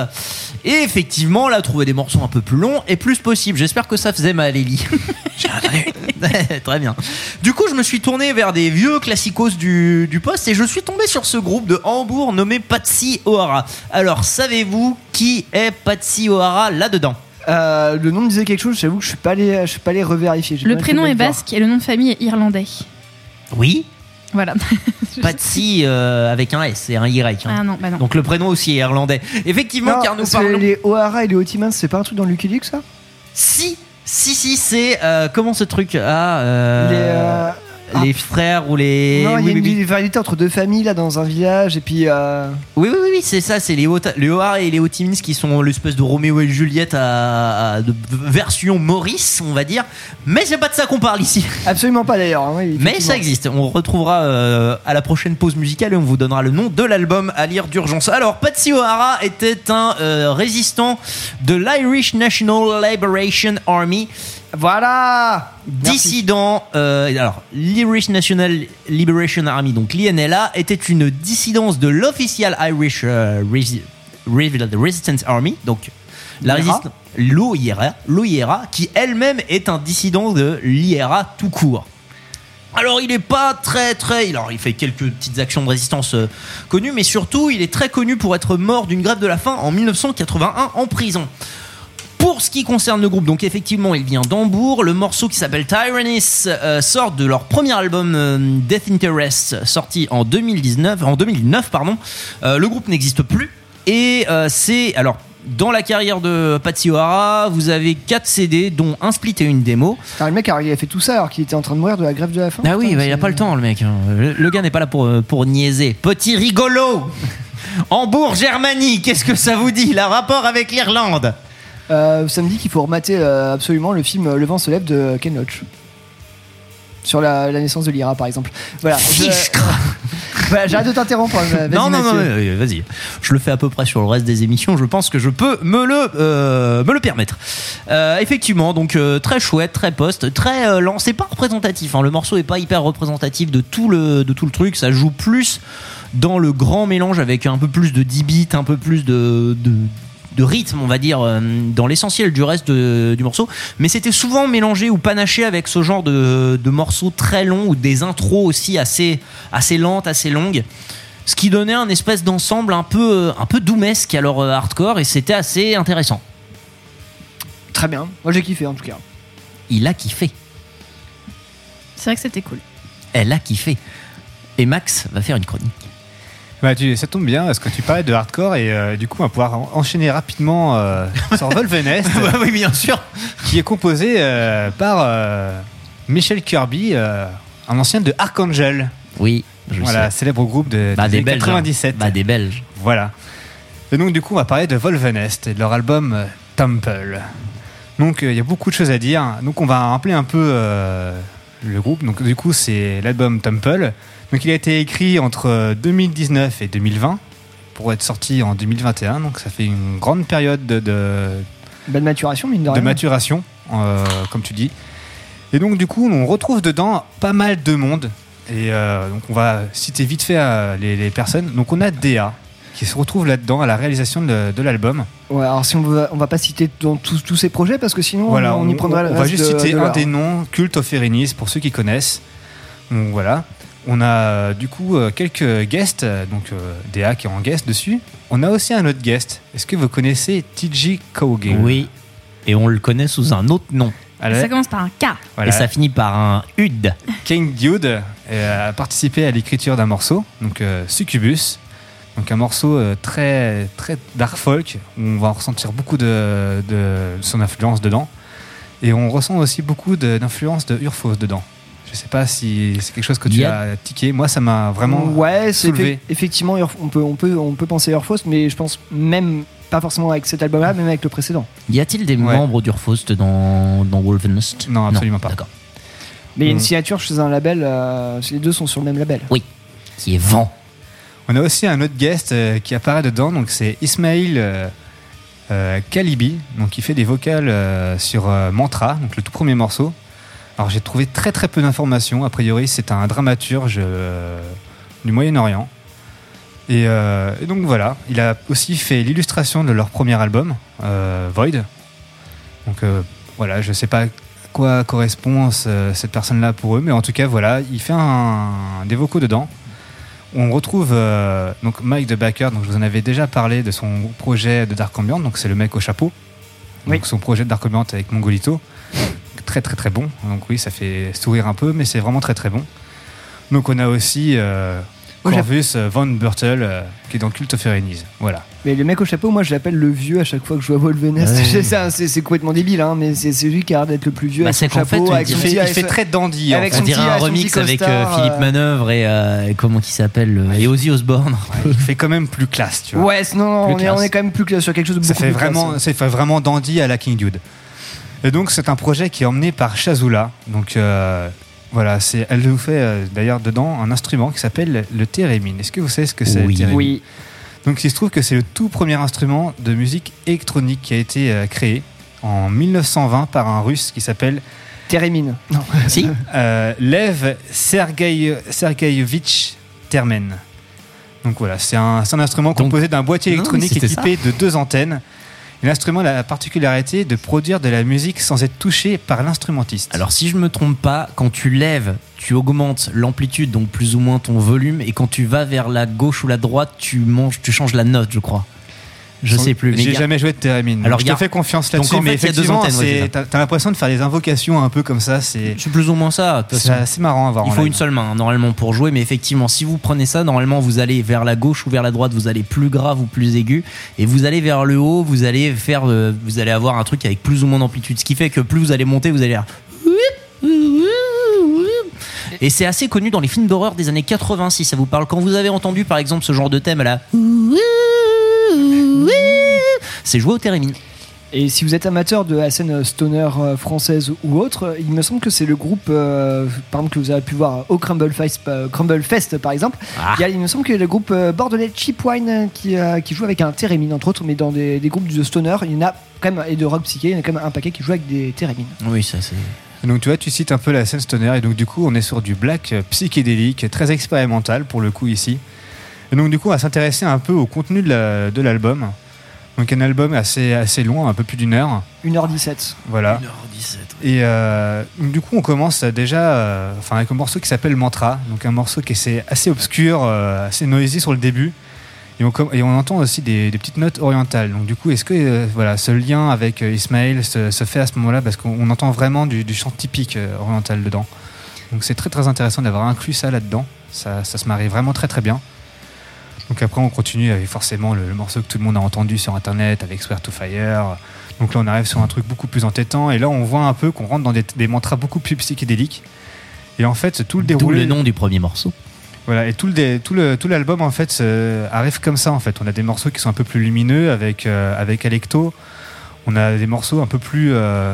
Et effectivement, là, trouver des morceaux un peu plus longs est plus possible. J'espère que ça faisait mal, Ellie. J'ai entendu. Très bien. Du coup, je me suis tourné vers des vieux classicos du, du poste et je suis tombé sur ce groupe de Hambourg nommé Patsy O'Hara. Alors, savez-vous qui est Patsy O'Hara là-dedans
Euh, le nom me disait quelque chose, j'avoue que je suis pas allé, je suis pas allé revérifier. j'ai
le
pas
prénom est basque et le nom de famille est irlandais
Oui,
voilà
Patsy euh, avec un S et un Y. hein.
ah non bah non
Donc le prénom aussi est irlandais. Effectivement,
Non,
car nous
parce que
parlons.
les O'Hara et les Otimans, c'est pas un truc dans Lucky Luke, ça?
Si, si, si, c'est euh, comment ce truc? Ah, euh,
Les, euh,
les frères ou les.
Non, il y
oui,
a une
oui,
entre deux familles là dans un village et puis. euh,
Oui, oui, oui, c'est ça, c'est les, O'Hara et les Otimins qui sont l'espèce de Roméo et Juliette à, à- de version Maurice, on va dire. Mais c'est pas de ça qu'on parle ici.
Absolument pas d'ailleurs. hein, oui,
Mais ça existe. On retrouvera euh, à la prochaine pause musicale et on vous donnera le nom de l'album à lire d'urgence. Alors, Patsy O'Hara était un euh, résistant de l'Irish National Liberation Army.
Voilà
Dissident, euh, alors l'Irish National Liberation Army, donc l'INLA, était une dissidence de l'official Irish euh, Resi- Re- Resistance Army, donc la résistance, l'OIRA, l'OIRA, qui elle-même est un dissident de l'IRA tout court. Alors il est pas très très, alors il fait quelques petites actions de résistance euh, connues, mais surtout il est très connu pour être mort d'une grève de la faim en 1981 en prison. Pour ce qui concerne le groupe, donc effectivement, il vient d'Hambourg. Le morceau qui s'appelle Tyrannus euh, sort de leur premier album euh, Death Interest, sorti en 2019, en 2009, pardon. Euh, le groupe n'existe plus et c'est alors. Dans la carrière de Patsy O'Hara, vous avez 4 CD, dont un split et une démo.
Putain, le mec il a fait tout ça alors qu'il était en train de mourir de la grève de la faim.
Ah oui,
Putain,
bah, il a pas le temps, le mec. hein. Le, le gars n'est pas là pour, pour niaiser. Petit rigolo Hambourg, Germanie, qu'est-ce que ça vous dit La rapport avec l'Irlande?
Euh, ça me dit qu'il faut remater euh, absolument le film Le vent se lève de Ken Loach. Sur la, la naissance de l'IRA par exemple. Voilà. je- Voilà, J'arrête de t'interrompre. vas-y,
Non, non, non,
Mathieu.
euh, vas-y. Je le fais à peu près sur le reste des émissions. Je pense que je peux me le, euh, me le permettre. Euh, effectivement, donc euh, très chouette, très post, très lent. C'est pas représentatif. hein. Le morceau est pas hyper représentatif de tout le, de tout le truc. Ça joue plus dans le grand mélange avec un peu plus de 10 bits, un peu plus de, de de rythme, on va dire, euh, dans l'essentiel du reste de- du morceau. Mais c'était souvent mélangé ou panaché avec ce genre de, de morceaux très longs ou des intros aussi assez, assez lentes, assez longues. Ce qui donnait un espèce d'ensemble un peu, euh, un peu doomesque à leur euh, hardcore et c'était assez intéressant.
Très bien. Moi j'ai kiffé en tout cas.
Il a kiffé.
C'est vrai que c'était cool.
Elle a kiffé. Et Max va faire une chronique.
Bah, tu- ça tombe bien parce que tu parlais de hardcore et euh, du coup on va pouvoir en- enchaîner rapidement euh, sur Volvenest.
oui, bien sûr.
Qui est composé euh, par euh, Michel Kirby, euh, un ancien de Archangel.
Oui, je
Voilà,
sais.
célèbre groupe de,
Bah,
des
des
années
Belges, hein.
97.
Bah, des Belges.
Voilà. Et donc du coup on va parler de Volvenest et de leur album euh, Temple. Donc euh, il y a beaucoup de choses à dire. Donc on va rappeler un peu euh, le groupe. Donc du coup c'est l'album Temple. Donc il a été écrit entre euh, 2019 et 2020 pour être sorti en 2021. Donc ça fait une grande période de, de,
Belle maturation, mine de
de
rien.
maturation, euh, comme tu dis. Et donc du coup, on retrouve dedans pas mal de monde. Et euh, donc on va citer vite fait euh, les, les personnes. Donc on a DA qui se retrouve là-dedans à la réalisation de, de l'album.
Ouais, alors si on va, on va pas citer dans tous tous ces projets parce que sinon
Voilà,
on, y prendra le
on va juste
de-
citer
de
un des noms, Cult of Erenis, pour ceux qui connaissent. Donc voilà. On a euh, du coup euh, quelques guests, euh, donc DA qui est en guest dessus. On a aussi un autre guest. Est-ce que vous connaissez TG Cowgill?
Oui. Et on le connaît sous un autre nom.
Alors,
Ça commence par un K.
voilà.
Et ça finit par un UD.
King Dude euh, a participé à l'écriture d'un morceau, donc euh, Succubus. Donc un morceau euh, très, très dark folk, où on va ressentir beaucoup de, de son influence dedans. Et on ressent aussi beaucoup de- d'influence de Urfos dedans. Je sais pas si c'est quelque chose que tu as tiqué. Moi, ça m'a vraiment
ouais, c'est
soulevé.
effe- effectivement on peut on peut on peut penser à Urfaust mais je pense même pas forcément avec cet album-là, même avec le précédent.
Y a-t-il des
Ouais.
membres d'Urfaust dans, dans Wolfenest
Non, absolument pas.
D'accord.
Mais il y a une
Mm.
signature chez un label, euh, les deux sont sur le même label.
Oui, qui est Vent.
On a aussi un autre guest euh, qui apparaît dedans, donc c'est Ismail euh, euh, Kalibi, donc qui fait des vocales euh, sur euh, Mantra, donc le tout premier morceau. Alors j'ai trouvé très très peu d'informations. A priori, c'est un dramaturge euh, du Moyen-Orient. Et, euh, et donc voilà, il a aussi fait l'illustration de leur premier album, euh, Void. Donc voilà, je sais pas à quoi correspond ce- cette personne-là pour eux, mais en tout cas voilà, il fait un, des vocaux dedans. On retrouve donc Mike de Backer, donc je vous en avais déjà parlé de son projet de Dark Ambient, donc c'est le mec au chapeau. Donc son projet de Dark Ambient avec Mongolito. Très très très bon. Donc oui, ça fait sourire un peu, mais c'est vraiment très très bon. Donc on a aussi euh, Corvus euh, Von Burtel euh, qui est dans Cult of Erenis. Voilà.
Mais le mec au chapeau, moi je l'appelle le vieux à chaque fois que je vois Wolvenest.
Ouais.
C'est complètement débile, hein, mais c'est c'est lui qui a l'air d'être le plus vieux.
Bah,
avec son
fait,
chapeau,
on
avec son
dirait-
petit-
il fait
très dandy, en
avec
On
son
dirait
petit-
un remix avec euh, Philippe Manœuvre et euh, comment qui s'appelle euh, et Ozzy Osbourne.
il fait quand même plus classe, tu vois.
Ouais, non, on est, on est quand même plus classe sur quelque chose de
Ça
beaucoup
fait
plus classe.
ça fait vraiment dandy à la King Dude. Et donc c'est un projet qui est emmené par Shazula. Donc euh, voilà, c'est, elle nous fait euh, d'ailleurs dedans un instrument qui s'appelle le thérémine. Est-ce que vous savez ce que c'est
Oui.
le thérémine
Oui.
Donc il se trouve que c'est le tout premier instrument de musique électronique qui a été euh, créé en 1920 par un russe qui s'appelle
Térémine. Non.
Si.
euh, Lev Sergei- Sergeyevich Termen. Donc voilà, c'est un, c'est un instrument composé d'un boîtier électronique
mais c'était
équipé de deux antennes. L'instrument a la particularité de produire de la musique sans être touché par l'instrumentiste.
Alors si je me trompe pas, quand tu lèves, tu augmentes l'amplitude, donc plus ou moins ton volume, et quand tu vas vers la gauche ou la droite, tu manges, tu changes la note, je crois. Je sais plus.
J'ai jamais joué de thérémine.
Alors,
je te fais confiance là-dessus, mais effectivement, t'as l'impression de faire des invocations un peu comme ça. C'est
plus ou moins ça.
c'est marrant à voir.
Il faut une seule main hein, normalement pour jouer, mais effectivement, si vous prenez ça, normalement vous allez vers la gauche ou vers la droite, vous allez plus grave ou plus aigu, et vous allez vers le haut, vous allez faire, euh, vous allez avoir un truc avec plus ou moins d'amplitude, ce qui fait que plus vous allez monter, vous allez faire. Et c'est assez connu dans les films d'horreur des années 80 si ça vous parle. Quand vous avez entendu par exemple ce genre de thème là, c'est joué au thérémine.
Et si vous êtes amateur de la scène stoner euh, française ou autre, il me semble que c'est le groupe, euh, par exemple, que vous avez pu voir au Crumble Fest, euh, Crumble Fest par exemple.
Ah.
Il, y a- il me semble que le groupe bordelais Cheap Wine qui, euh, qui joue avec un thérémine, entre autres, mais dans des, des groupes de stoner, il y en a quand même, et de rock psyché, il y en a quand même un paquet qui joue avec des thérémines.
Oui, ça c'est.
Donc tu vois, tu cites un peu la scène stoner et donc du coup on est sur du black psychédélique, très expérimental pour le coup ici. Et donc du coup on va s'intéresser un peu au contenu de la- de l'album. Donc un album assez, assez long, un peu plus d'une heure.
1h17.
Voilà.
1h17.
Et euh, du coup, on commence déjà euh, enfin, avec un morceau qui s'appelle Mantra. Donc un morceau qui est assez, obscur, euh, assez noisy sur le début. Et on, com- et on entend aussi des, des petites notes orientales. Donc du coup, est-ce que euh, voilà, ce lien avec Ismaël se, se fait à ce moment-là? Parce qu'on on entend vraiment du, du chant typique euh, oriental dedans. Donc c'est très très intéressant d'avoir inclus ça là-dedans. Ça, ça se marie vraiment très très bien. Donc après, on continue avec forcément le, le morceau que tout le monde a entendu sur Internet avec Swear to Fire. Donc là, on arrive sur un truc beaucoup plus entêtant. Et là, on voit un peu qu'on rentre dans des, des mantras beaucoup plus psychédéliques. Et en fait, tout le déroulé.
le nom du premier morceau.
Voilà, et tout le tout le tout l'album en fait euh, arrive comme ça en fait. On a des morceaux qui sont un peu plus lumineux avec euh, avec Alecto. On a des morceaux un peu plus euh,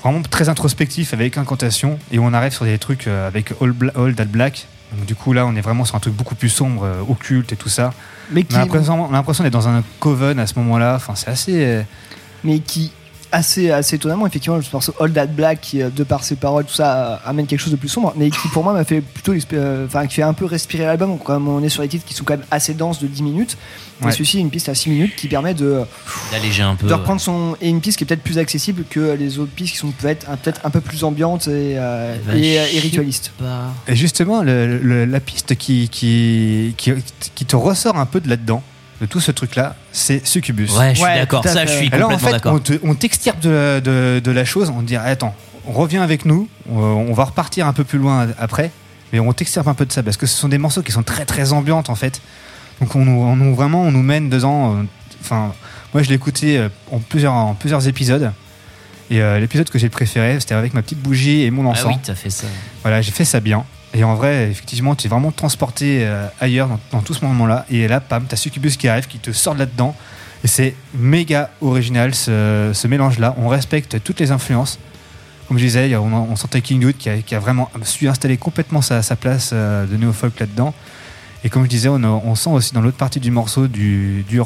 vraiment très introspectifs avec Incantation et on arrive sur des trucs euh, avec All, Bla- All That Black. Donc du coup là, on est vraiment sur un truc beaucoup plus sombre, euh, occulte et tout ça.
Mais qui-
l'impression on a l'impression d'être dans un coven à ce moment-là. Enfin, c'est assez euh,
mais qui assez assez étonnamment effectivement le morceau All That Black qui euh, de par ses paroles tout ça euh, amène quelque chose de plus sombre mais qui pour moi m'a fait plutôt euh, enfin qui fait un peu respirer l'album comme on est sur les titres qui sont quand même assez denses de 10 minutes
Ouais.
et celui-ci une piste à 6 minutes qui permet de
D'alléger un peu.
de reprendre son et une piste qui est peut-être plus accessible que les autres pistes qui sont peut-être un, peut-être un peu plus ambiantes et, euh,
Bah,
et, et ritualistes
Et justement, le- le- la piste qui, qui, qui, qui te ressort un peu de là-dedans, de tout ce truc-là, c'est Succubus.
Ouais, je suis Ouais, d'accord. Ça, je suis
Alors, en
complètement
fait,
d'accord.
On, te- on t'extirpe de, la- de, de la chose, on te dit attends, on revient avec nous, on, on va repartir un peu plus loin après, mais on t'extirpe un peu de ça parce que ce sont des morceaux qui sont très très ambiantes en fait. Donc on nous, on nous- vraiment on nous mène dedans. euh, Enfin, moi je l'ai écouté euh, en plusieurs, en plusieurs épisodes. Et euh, l'épisode que j'ai préféré, c'était avec ma petite bougie et mon
Ah
encens.
oui, t'as fait ça.
Voilà, j'ai fait ça bien. Et en vrai, effectivement, tu es vraiment transporté euh, ailleurs dans, tout ce moment-là. Et là, pam, t'as Succubus qui arrive, qui te sort de là-dedans. Et c'est méga original ce, mélange-là. On respecte toutes les influences. Comme je disais, on, on sentait King Wood qui a, qui a vraiment su installer complètement sa, place euh, de néo-folk là-dedans. Et comme je disais, on, sent aussi dans l'autre partie du morceau du, du.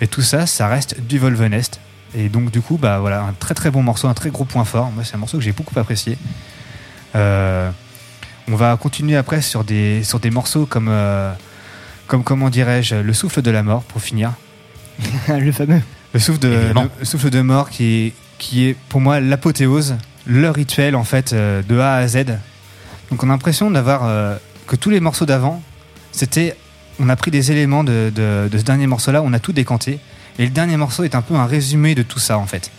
Et tout ça, ça reste du Volvenest. Et donc, du coup, bah voilà, un très très bon morceau, un très gros point fort. Moi, c'est un morceau que j'ai beaucoup apprécié. Euh, on va continuer après sur des, sur des morceaux comme, euh, comme comment dirais-je, Le souffle de la mort pour finir.
le fameux
Le souffle de, le souffle de mort qui est, qui est pour moi l'apothéose, le rituel en fait euh, de A à Z. Donc on a l'impression d'avoir euh, que tous les morceaux d'avant, c'était, on a pris des éléments de, de- de ce dernier morceau-là, on a tout décanté. Et le dernier morceau est un peu un résumé de tout ça en fait.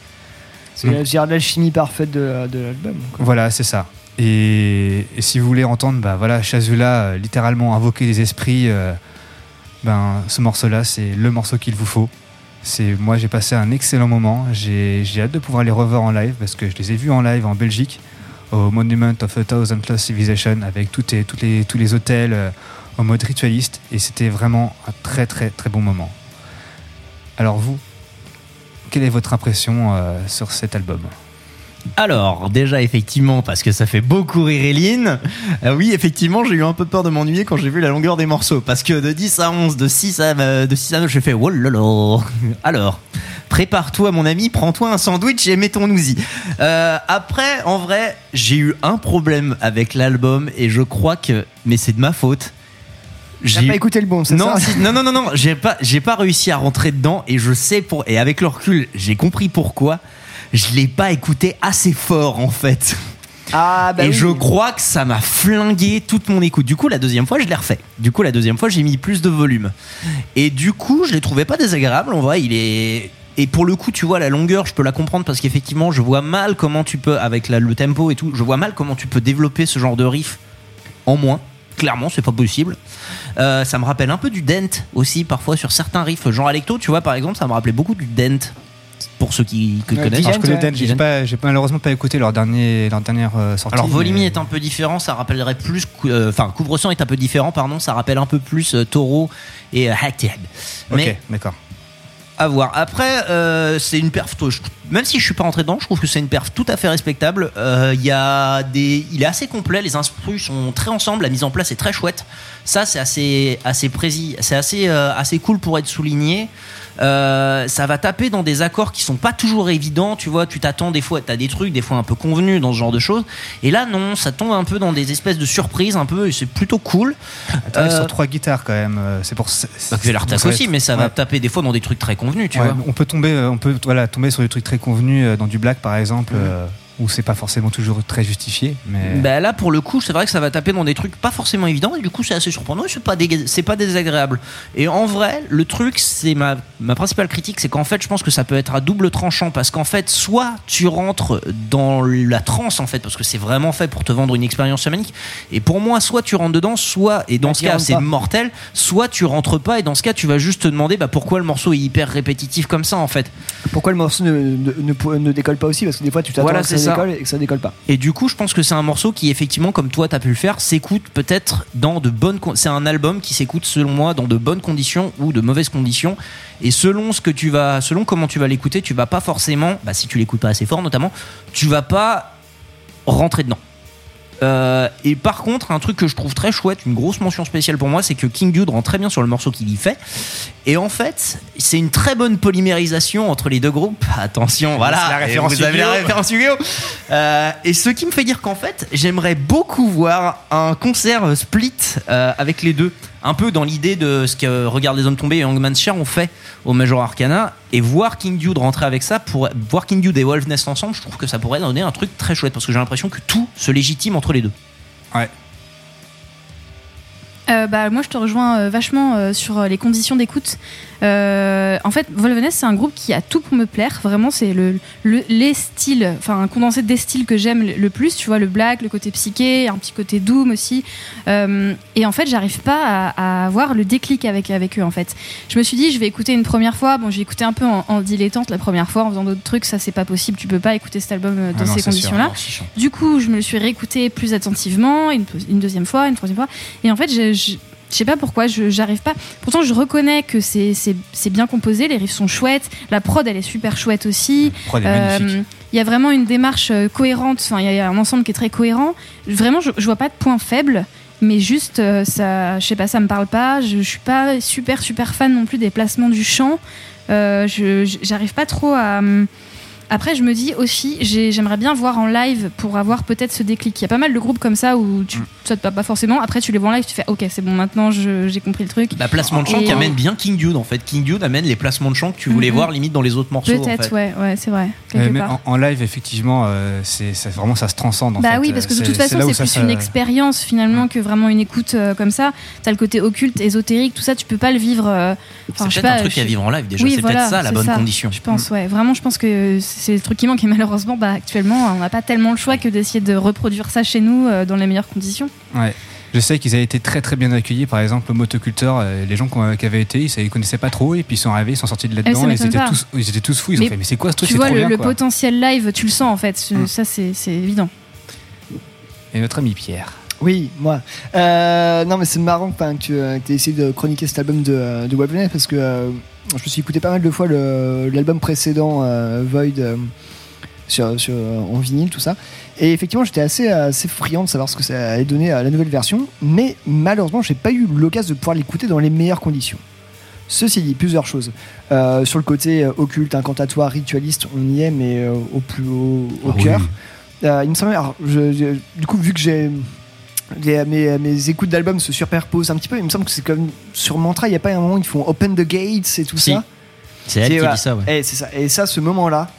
c'est l'alchimie parfaite de, de l'album.
Voilà, c'est ça. Et, si vous voulez entendre, bah voilà, Chazula euh, littéralement invoquer les esprits, euh, ben ce morceau-là, c'est le morceau qu'il vous faut. Moi, j'ai passé un excellent moment. J'ai hâte de pouvoir les revoir en live parce que je les ai vus en live en Belgique au Monument of a Thousand Lost Civilization avec tous les hôtels euh, en mode ritualiste et c'était vraiment un très très très bon moment. Alors vous, quelle est votre impression sur cet album?
Alors, déjà, effectivement, parce que ça fait beaucoup rire Eline, euh, oui, effectivement, j'ai eu un peu peur de m'ennuyer quand j'ai vu la longueur des morceaux. Parce que de 10 à 11, de 6 à, euh, de 6 à 9, j'ai fait oh là là. Alors, prépare-toi, mon ami, prends-toi un sandwich et mettons-nous-y. Euh, après, en vrai, j'ai eu un problème avec l'album et je crois que. Mais c'est de ma faute.
T'as pas écouté le bon, c'est
non,
ça
si- non, non, non, non, j'ai pas, j'ai pas réussi à rentrer dedans et je sais pour, et avec le recul, j'ai compris pourquoi. Je l'ai pas écouté assez fort en fait.
Ah, bah
et
oui.
je crois que ça m'a flingué toute mon écoute. Du coup, la deuxième fois, je l'ai refait. Du coup, la deuxième fois, j'ai mis plus de volume. Et du coup, je l'ai trouvé pas désagréable. En vrai, il est. Et pour le coup, tu vois, la longueur, je peux la comprendre parce qu'effectivement, je vois mal comment tu peux, avec la- le tempo et tout, je vois mal comment tu peux développer ce genre de riff en moins. Clairement, c'est pas possible. Euh, ça me rappelle un peu du Dent aussi, parfois sur certains riffs. Genre Alecto, tu vois, par exemple, ça me rappelait beaucoup du Dent. Pour ceux qui
Ouais,
connaissent.
Alors, je connais Dan, j'ai pas- j'ai malheureusement pas écouté leur, dernier, leur dernière euh, sortie.
Alors Volimi
mais-
est un peu différent, ça rappellerait plus, euh, enfin Couvre-sang est un peu différent, pardon, ça rappelle un peu plus euh, Taureau et euh, Hackhead.
Ok,
Mais
d'accord.
à voir. Après, euh, c'est une perf, je- même si je suis pas rentré dedans, je trouve que c'est une perf tout à fait respectable. Euh, Il y a des, il est assez complet, les instrus sont très ensemble, la mise en place est très chouette. Ça, c'est assez, assez précis, c'est assez, euh, assez cool pour être souligné. Euh, ça va taper dans des accords qui sont pas toujours évidents, tu vois. Tu t'attends des fois, t'as des trucs des fois un peu convenus dans ce genre de choses. Et là, non, ça tombe un peu dans des espèces de surprises, un peu. et C'est plutôt cool.
Attends,
Euh,
sur trois guitares quand même. euh, C'est pour. c'est-
Bah,
ça va
aussi, mais ça va taper des fois dans des trucs très convenus, tu
Ouais,
vois.
On peut tomber, euh, on peut voilà tomber sur des trucs très convenus euh, dans du black par exemple,
Mhm.
Où c'est pas forcément toujours très justifié. Mais
Bah là, pour le coup, c'est vrai que ça va taper dans des trucs pas forcément évidents, et du coup, c'est assez surprenant, et c'est pas, c'est pas désagréable. Et en vrai, le truc, c'est ma, ma principale critique, c'est qu'en fait, je pense que ça peut être à double tranchant, parce qu'en fait, soit tu rentres dans la transe, en fait, parce que c'est vraiment fait pour te vendre une expérience chamanique, et pour moi, soit tu rentres dedans, soit, et dans
Bah,
ce cas, c'est mortel, soit tu rentres pas, et dans ce cas, tu vas juste te demander bah, pourquoi le morceau est hyper répétitif comme ça, en fait.
Pourquoi le morceau ne, ne, ne- ne décolle pas aussi Parce que des fois, tu t'attends
Voilà,
à ça
ça.
décolle et que ça décolle pas.
Et du coup, je pense que c'est un morceau qui, effectivement, comme toi, t'as pu le faire, s'écoute peut-être dans de bonnes. C'est un album qui s'écoute, selon moi, dans de bonnes conditions ou de mauvaises conditions. Et selon ce que tu vas, selon comment tu vas l'écouter, tu vas pas forcément, bah, si tu l'écoutes pas assez fort, notamment, tu vas pas rentrer dedans. Euh, et par contre, un truc que je trouve très chouette, une grosse mention spéciale pour moi, c'est que King Dude rentre très bien sur le morceau qu'il y fait. Et en fait, c'est une très bonne polymérisation entre les deux groupes. Attention, voilà,
la référence
Et vous avez la référence Yu-Gi-Oh. Euh, et ce qui me fait dire qu'en fait, j'aimerais beaucoup voir un concert split euh, avec les deux. Un peu dans l'idée de ce que Regarde les hommes tombés et Hangman's Chair ont fait au Major Arcana. Et voir King Dude rentrer avec ça, pour voir King Dude et Wolf Nest ensemble, je trouve que ça pourrait donner un truc très chouette. Parce que j'ai l'impression que tout se légitime entre les deux.
Ouais.
Euh, bah, moi, je te rejoins euh, vachement euh, sur euh, les conditions d'écoute. En fait, Volveness, c'est un groupe qui a tout pour me plaire. Vraiment, c'est le, le- les styles, enfin, un condensé des styles que j'aime le plus. Tu vois, le black, le côté psyché, un petit côté doom aussi. Et en fait, j'arrive pas à, à avoir le déclic avec, avec eux, en fait. Je me suis dit, je vais écouter une première fois. Bon, j'ai écouté un peu en, en dilettante la première fois, en faisant d'autres trucs. Ça, c'est pas possible. Tu peux pas écouter cet album dans
Ah non,
ces conditions-là. Du coup, je me le suis réécouté plus attentivement, une, une deuxième fois, une troisième fois. Et en fait, je, je sais pas pourquoi, je j'arrive pas. Pourtant, je reconnais que c'est bien composé, les riffs sont chouettes, la prod, elle est super chouette aussi.
magnifique.
Il y a vraiment une démarche euh, cohérente, enfin, il y a- il y, a un ensemble qui est très cohérent. Vraiment, je, je vois pas de point faible. Mais juste, euh, ça, je sais pas, ça me parle pas. Je, je suis pas super super fan non plus des placements du chant. Euh, je je- j'arrive pas trop à. Après, je me dis aussi, j'ai- j'aimerais bien voir en live pour avoir peut-être ce déclic. Il y a pas mal de groupes comme ça où tu, ça te parle pas forcément. Après, tu les vois en live, tu fais OK, c'est bon, maintenant j'ai compris le truc.
Bah, placement de chant
Et-
qui amène bien King Dude en fait. King Dude amène les placements de chant que tu voulais
Mhm.
voir limite dans les autres morceaux. en
Peut-être,
fait.
ouais, ouais, c'est vrai. Quelque
Euh, mais
part.
en, en live, effectivement, euh, c'est ça- vraiment ça se transcende. En
Bah
fait.
oui, parce que de toute façon, c'est plus une expérience finalement que vraiment une écoute euh, comme ça. T'as le côté occulte, ésotérique, tout ça, tu peux pas le vivre. euh,
C'est peut-être un truc
je-
à vivre en live déjà.
Oui,
c'est
voilà,
peut-être ça la bonne condition.
Je pense, ouais. Vraiment, je pense que c'est le truc qui manque et malheureusement, bah, actuellement, on n'a pas tellement le choix que d'essayer de reproduire ça chez nous euh, dans les meilleures conditions.
Ouais. Je sais qu'ils avaient été très très bien accueillis. Par exemple, le motoculteur, euh, les gens qui ont- avaient été, ils ne connaissaient pas trop et puis ils sont arrivés, ils sont sortis de
Eh,
là-dedans et ils étaient, tous, ils étaient tous fous. Ils ont
Mais
fait, mais c'est quoi ce truc
Tu vois,
trop
le,
bien,
le
quoi.
potentiel live, tu le sens en fait.
Mm.
Ça, c'est évident.
Et notre ami Pierre.
Oui, moi. Euh, non, mais c'est marrant que tu aies essayé de chroniquer cet album de, de Webnet parce que euh, je me suis écouté pas mal de fois l'album précédent, euh, Void, euh, sur, sur- en vinyle, tout ça. Et effectivement, j'étais assez, assez friand de savoir ce que ça allait donner à la nouvelle version, mais malheureusement, j'ai pas eu l'occasion de pouvoir l'écouter dans les meilleures conditions. Ceci dit, plusieurs choses. Euh, sur le côté euh, occulte, incantatoire, ritualiste, on y est, mais euh, au plus haut, au
Ah
cœur. Euh, il me semblait, alors, je- je- du coup, vu que j'ai les- mes, mes écoutes d'albums se superposent un petit peu, il me semble que c'est comme sur Mantra, il n'y a pas un moment où ils font Open the Gates et tout
Si.
ça.
C'est elle qui
voilà.
dit ça, ouais.
Eh, c'est ça. Et ça, ce moment-là,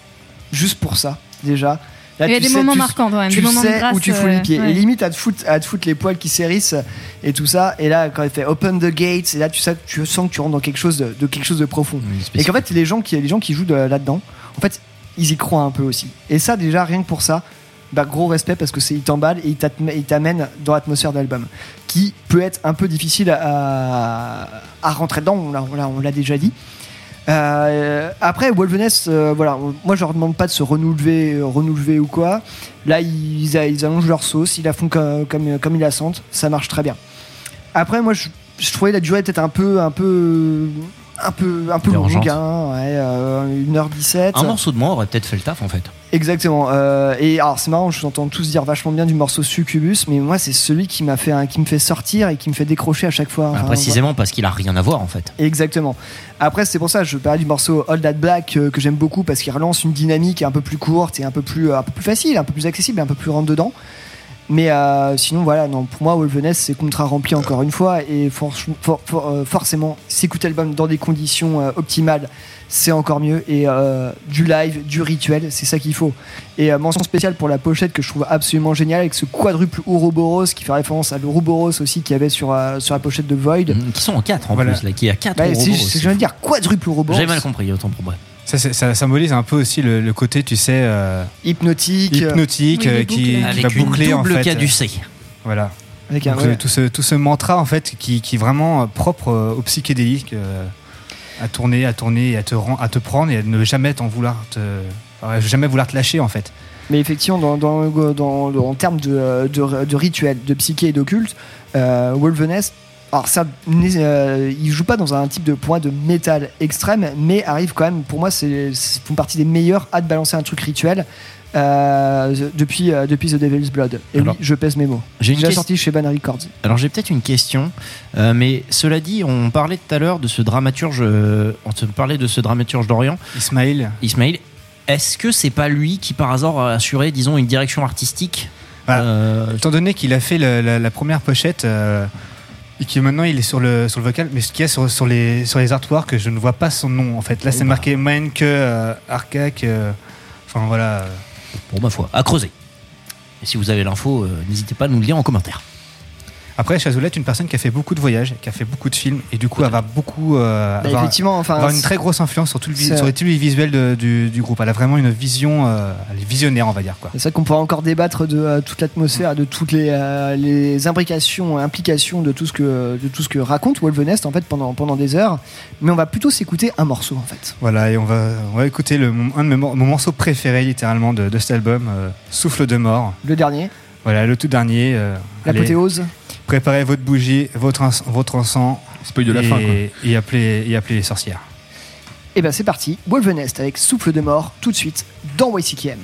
juste pour ça, déjà. là,
Il y a
tu
des
sais-
moments
tu-
marquants quand même,
Tu
des moments de
sais
grâce,
où tu fous
euh,
les pieds.
ouais.
Et limite, à te, foutre, à te foutre les poils qui s'hérissent et tout ça. Et là, quand il fait Open the Gates, et là, tu, sais, tu sens que tu rentres dans quelque chose de, de quelque chose de profond. Et qu'en fait, les gens qui, les gens qui jouent de- là-dedans, en fait, ils y croient un peu aussi. Et ça, déjà, rien que pour ça, bah, gros respect parce que c'est il t'emballe et il t'amène dans l'atmosphère d'album qui peut être un peu difficile à, à rentrer dedans. On l'a- déjà dit. Euh, après, Wolveness, euh, voilà, moi je leur demande pas de se renouveler, euh, renouveler ou quoi. Là, ils, allongent leur sauce, ils la font comme ils la sentent, ça marche très bien. Après, moi je, je trouvais la durée peut-être un peu, un peu, un peu, un peu
Dérangeante.
longue, hein, ouais, euh, 1h17.
Un morceau de moins aurait peut-être fait le taf en fait.
Exactement. euh, et alors c'est marrant, je vous entends tous dire vachement bien du morceau Succubus, mais moi c'est celui qui m'a fait, qui me fait sortir et qui me fait décrocher à chaque fois.
Bah,
Enfin,
précisément parce qu'il a rien à voir en fait.
Exactement. Après, c'est pour ça je parlais du morceau All That Black euh, que j'aime beaucoup parce qu'il relance une dynamique un peu plus courte et un peu plus, un peu plus facile, un peu plus accessible, un peu plus rentre dedans. Mais euh, sinon, voilà, non, pour moi, Wolveness, c'est contrat rempli encore une fois. Et for- for- for- euh, forcément, s'écouter l'album dans des conditions euh, optimales, c'est encore mieux. Et euh, du live, du rituel, c'est ça qu'il faut. Et euh, mention spéciale pour la pochette que je trouve absolument géniale avec ce quadruple Ouroboros qui fait référence à l'Ouroboros aussi qu'il y avait sur, euh, sur la pochette de Void.
Qui sont en 4 en
Voilà.
plus, là, qui est à 4
Bah, c'est ce que je viens de dire, quadruple Ouroboros.
J'ai mal compris, autant pour moi.
Ça, symbolise un peu aussi le, le côté, tu sais, euh,
Hypnotique.
hypnotique
Oui,
euh, qui, qui va boucler en fait.
caducée.
Voilà.
Avec un-
Donc,
ouais.
euh, tout, ce, tout ce mantra en fait qui, qui est vraiment euh, propre euh, au psychédélique euh, à tourner, à tourner, à te, ren- à te prendre et à ne jamais t'en vouloir te, enfin, jamais vouloir te lâcher en fait.
Mais effectivement, dans, dans, dans- dans- en termes de, euh, de, de rituel, de psyché et d'occulte, euh, Wolveness, alors ça, euh, il joue pas dans un type de point de métal extrême, mais arrive quand même, pour moi, c'est font partie des meilleurs à te balancer un truc rituel euh, depuis, euh, depuis The Devil's Blood. Et
Alors,
oui, je pèse mes mots.
j'ai une
Déjà
question-
sorti chez Ban Records.
Alors j'ai peut-être une question, euh, mais cela dit, on parlait tout à l'heure de ce dramaturge, euh, on se parlait de ce dramaturge d'Orient,
Ismail.
Ismail. Est-ce que c'est pas lui qui par hasard a assuré, disons, une direction artistique
Voilà.
Euh,
Étant donné qu'il a fait la, la- la première pochette euh, et que maintenant il est sur le, sur le vocal, mais ce qu'il y a sur, sur les, sur les artworks, je ne vois pas son nom en fait. Là c'est
bah.
marqué Menke, euh, Arcak, euh, enfin voilà.
Pour ma foi, à creuser. Et si vous avez l'info, euh, n'hésitez pas à nous le dire en commentaire.
Après, Chazoulet est une personne qui a fait beaucoup de voyages, qui a fait beaucoup de films, et du coup, elle va beaucoup euh,
Bah,
avoir,
effectivement, enfin,
avoir une très grosse influence sur, tout le, sur les tous les visuels de- du, du groupe. Elle a vraiment une vision, euh, elle est visionnaire, on va dire.
C'est ça qu'on pourra encore débattre de euh, toute l'atmosphère, de toutes les, les imbrications, implications de tout ce que, de tout ce que raconte Wolvenest en fait pendant, pendant des heures. Mais on va plutôt s'écouter un morceau en fait.
Voilà, et on va, on va écouter le, un de mes mon morceaux préférés littéralement de, de cet album, Souffle de mort.
Le dernier,
Voilà, le tout dernier. euh,
l'apothéose.
Préparez votre bougie, votre, encens.
Spoil de la
et,
fin, quoi.
Et appelez, et appelez les sorcières.
Et ben c'est parti, Wolvenest avec Souffle de mort tout de suite dans YCKM.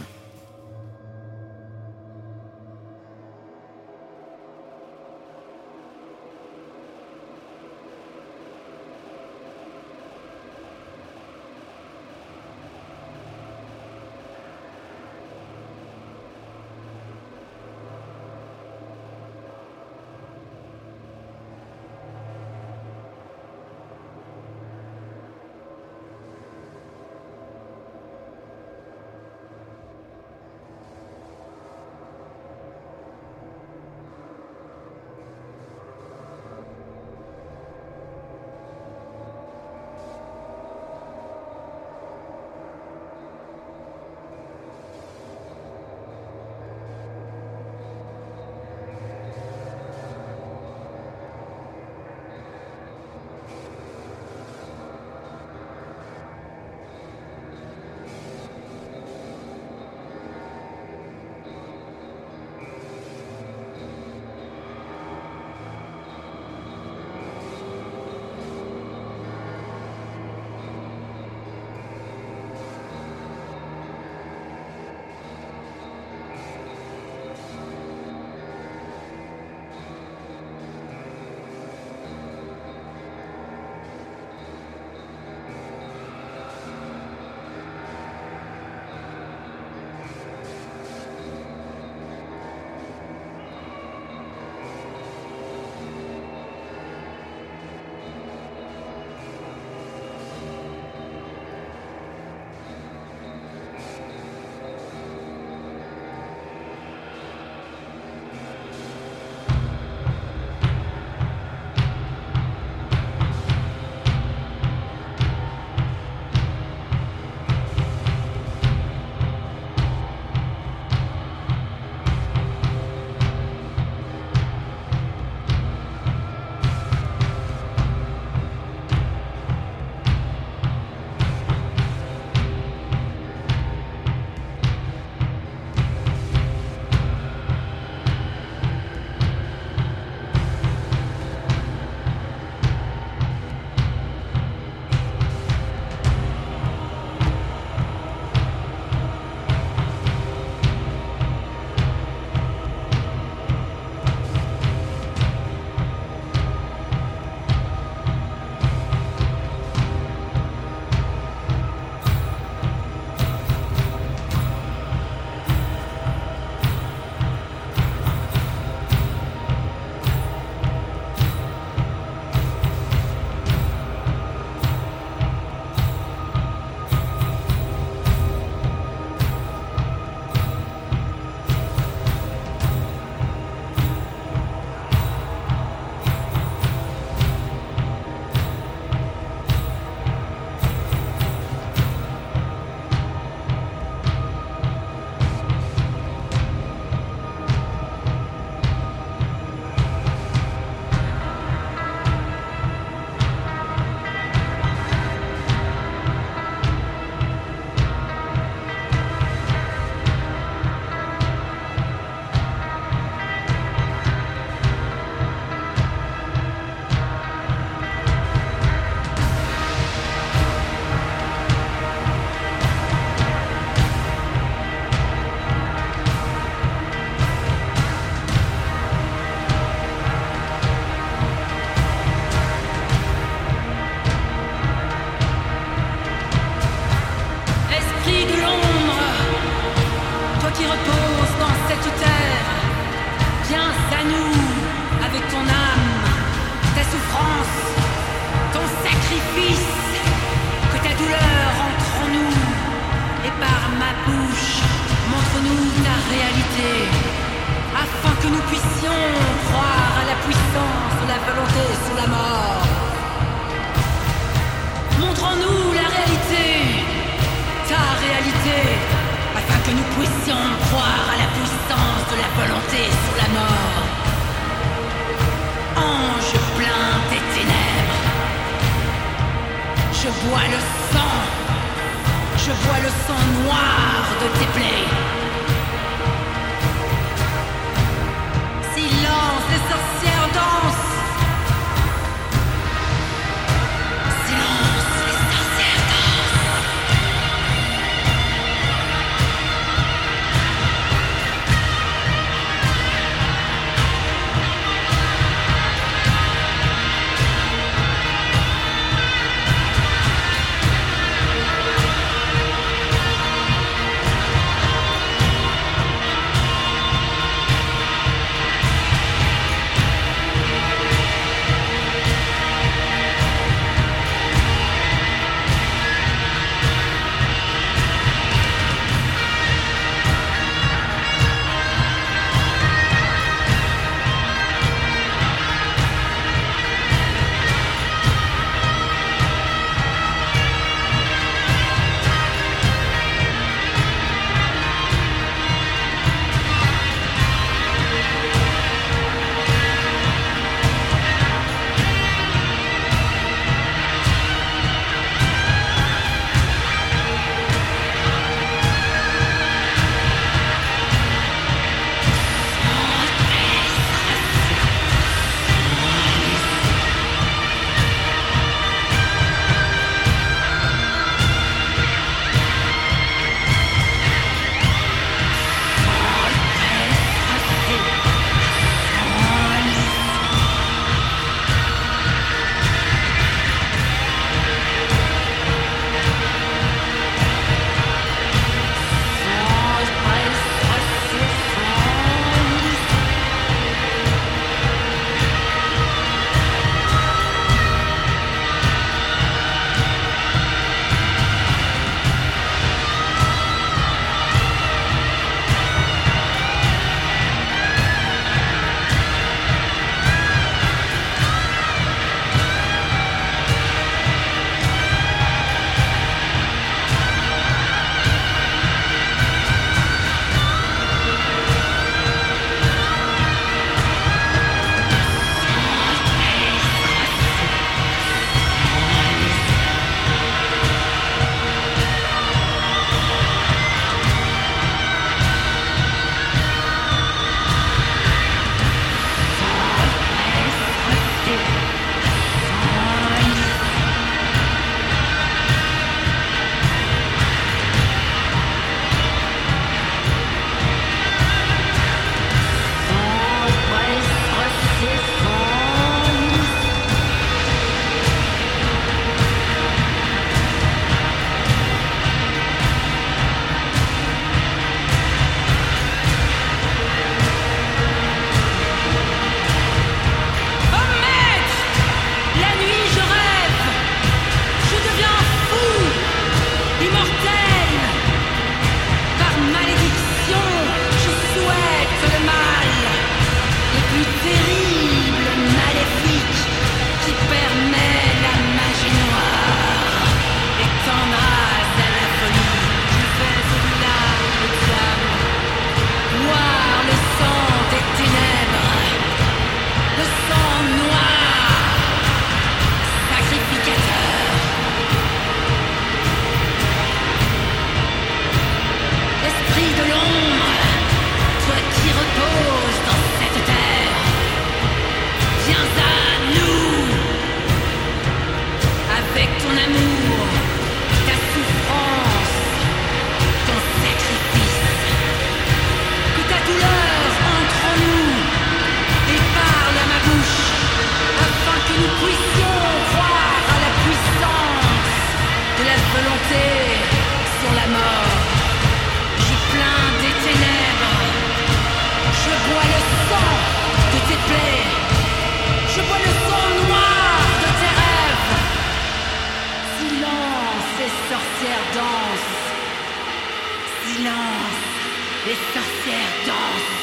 Sorcières dansent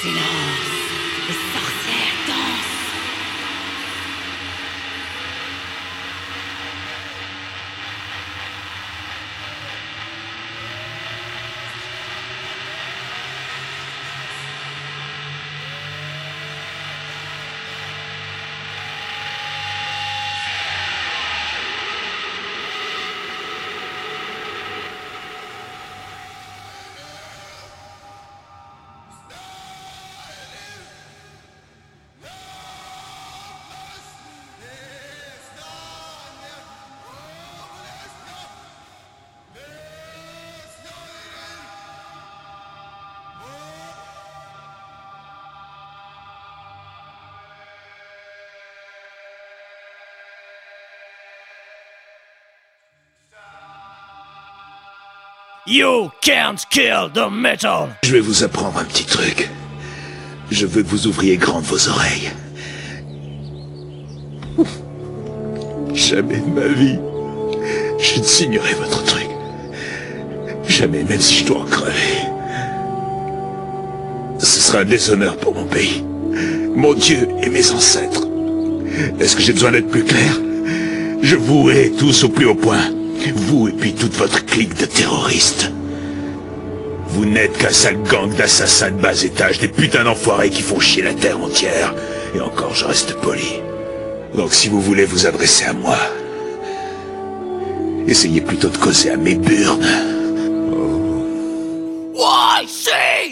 Silence
You can't kill the metal.
Je vais vous apprendre un petit truc. Je veux que vous ouvriez grandes vos oreilles. Jamais de ma vie, je ne signerai votre truc. Jamais, même si je dois en crever. Ce sera un déshonneur pour mon pays, mon Dieu et mes ancêtres. Est-ce que j'ai besoin d'être plus clair? Je vous hais tous au plus haut point. Vous et puis toute votre clique de terroristes. Vous n'êtes qu'un sale gang d'assassins de bas étage, des putains d'enfoirés qui font chier la terre entière. Et encore, je reste poli. Donc si vous voulez vous adresser à moi, essayez plutôt de causer à mes burnes.
Y-C-K-M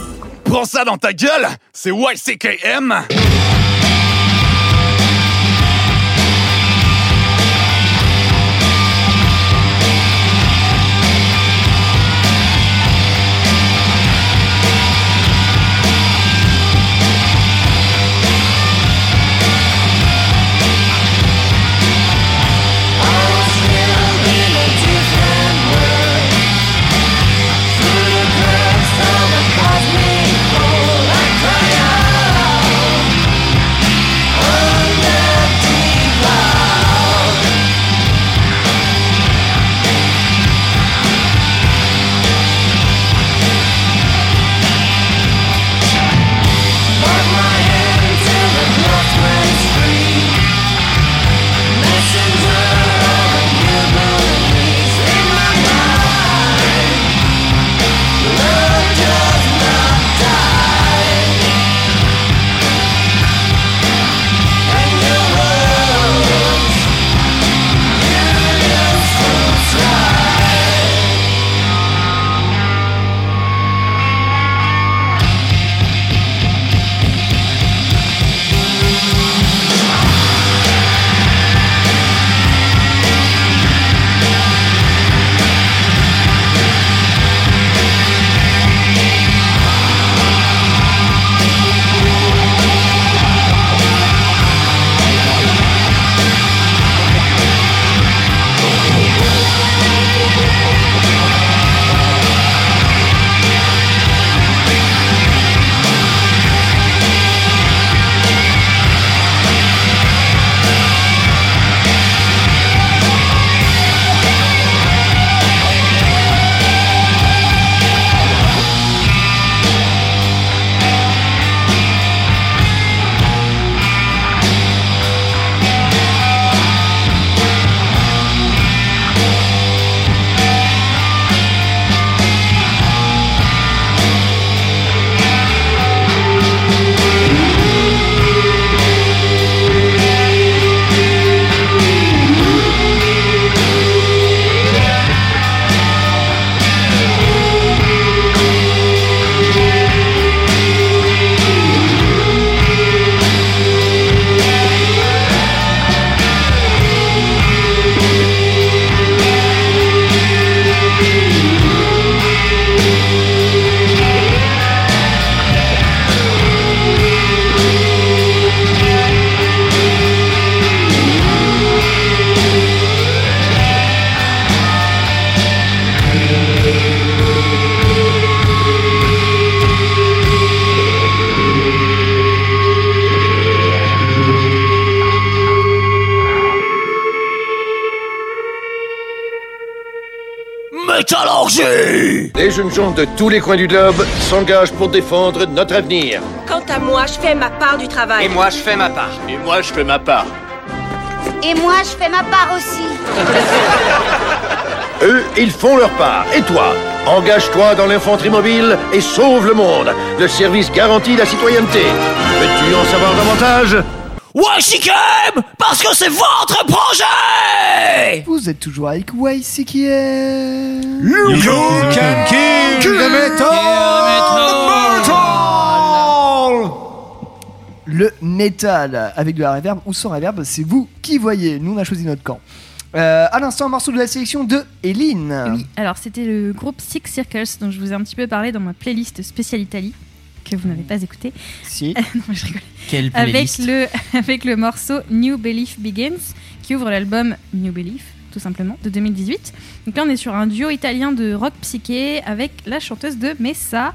Prends ça dans ta gueule, c'est YCKM. Métallurgie
Les jeunes gens de tous les coins du globe s'engagent pour défendre notre avenir.
Quant à moi, je fais ma part du travail.
Et moi, je fais ma part.
Et moi, je fais ma part.
Et moi, je fais ma part aussi.
Eux, ils font leur part. Et toi Engage-toi dans l'infanterie mobile et sauve le monde. Le service garantit la citoyenneté. Veux-tu en savoir davantage?
YCKM Parce que c'est votre projet
Vous êtes toujours avec YCKM.
You can kill the
Le métal, avec de la reverb ou sans reverb, c'est vous qui voyez. Nous, on a choisi notre camp. Euh, à l'instant, un morceau de la sélection de Eline.
Oui, alors c'était le groupe Six Circles dont je vous ai un petit peu parlé dans ma playlist spéciale Italie que vous n'avez pas écouté.
Si.
non, je rigole.
Quelle
Avec
playlist
le, avec le morceau New Belief Begins qui ouvre l'album New Belief tout simplement de 2018. Donc là on est sur un duo italien de rock psyché avec la chanteuse de Messa.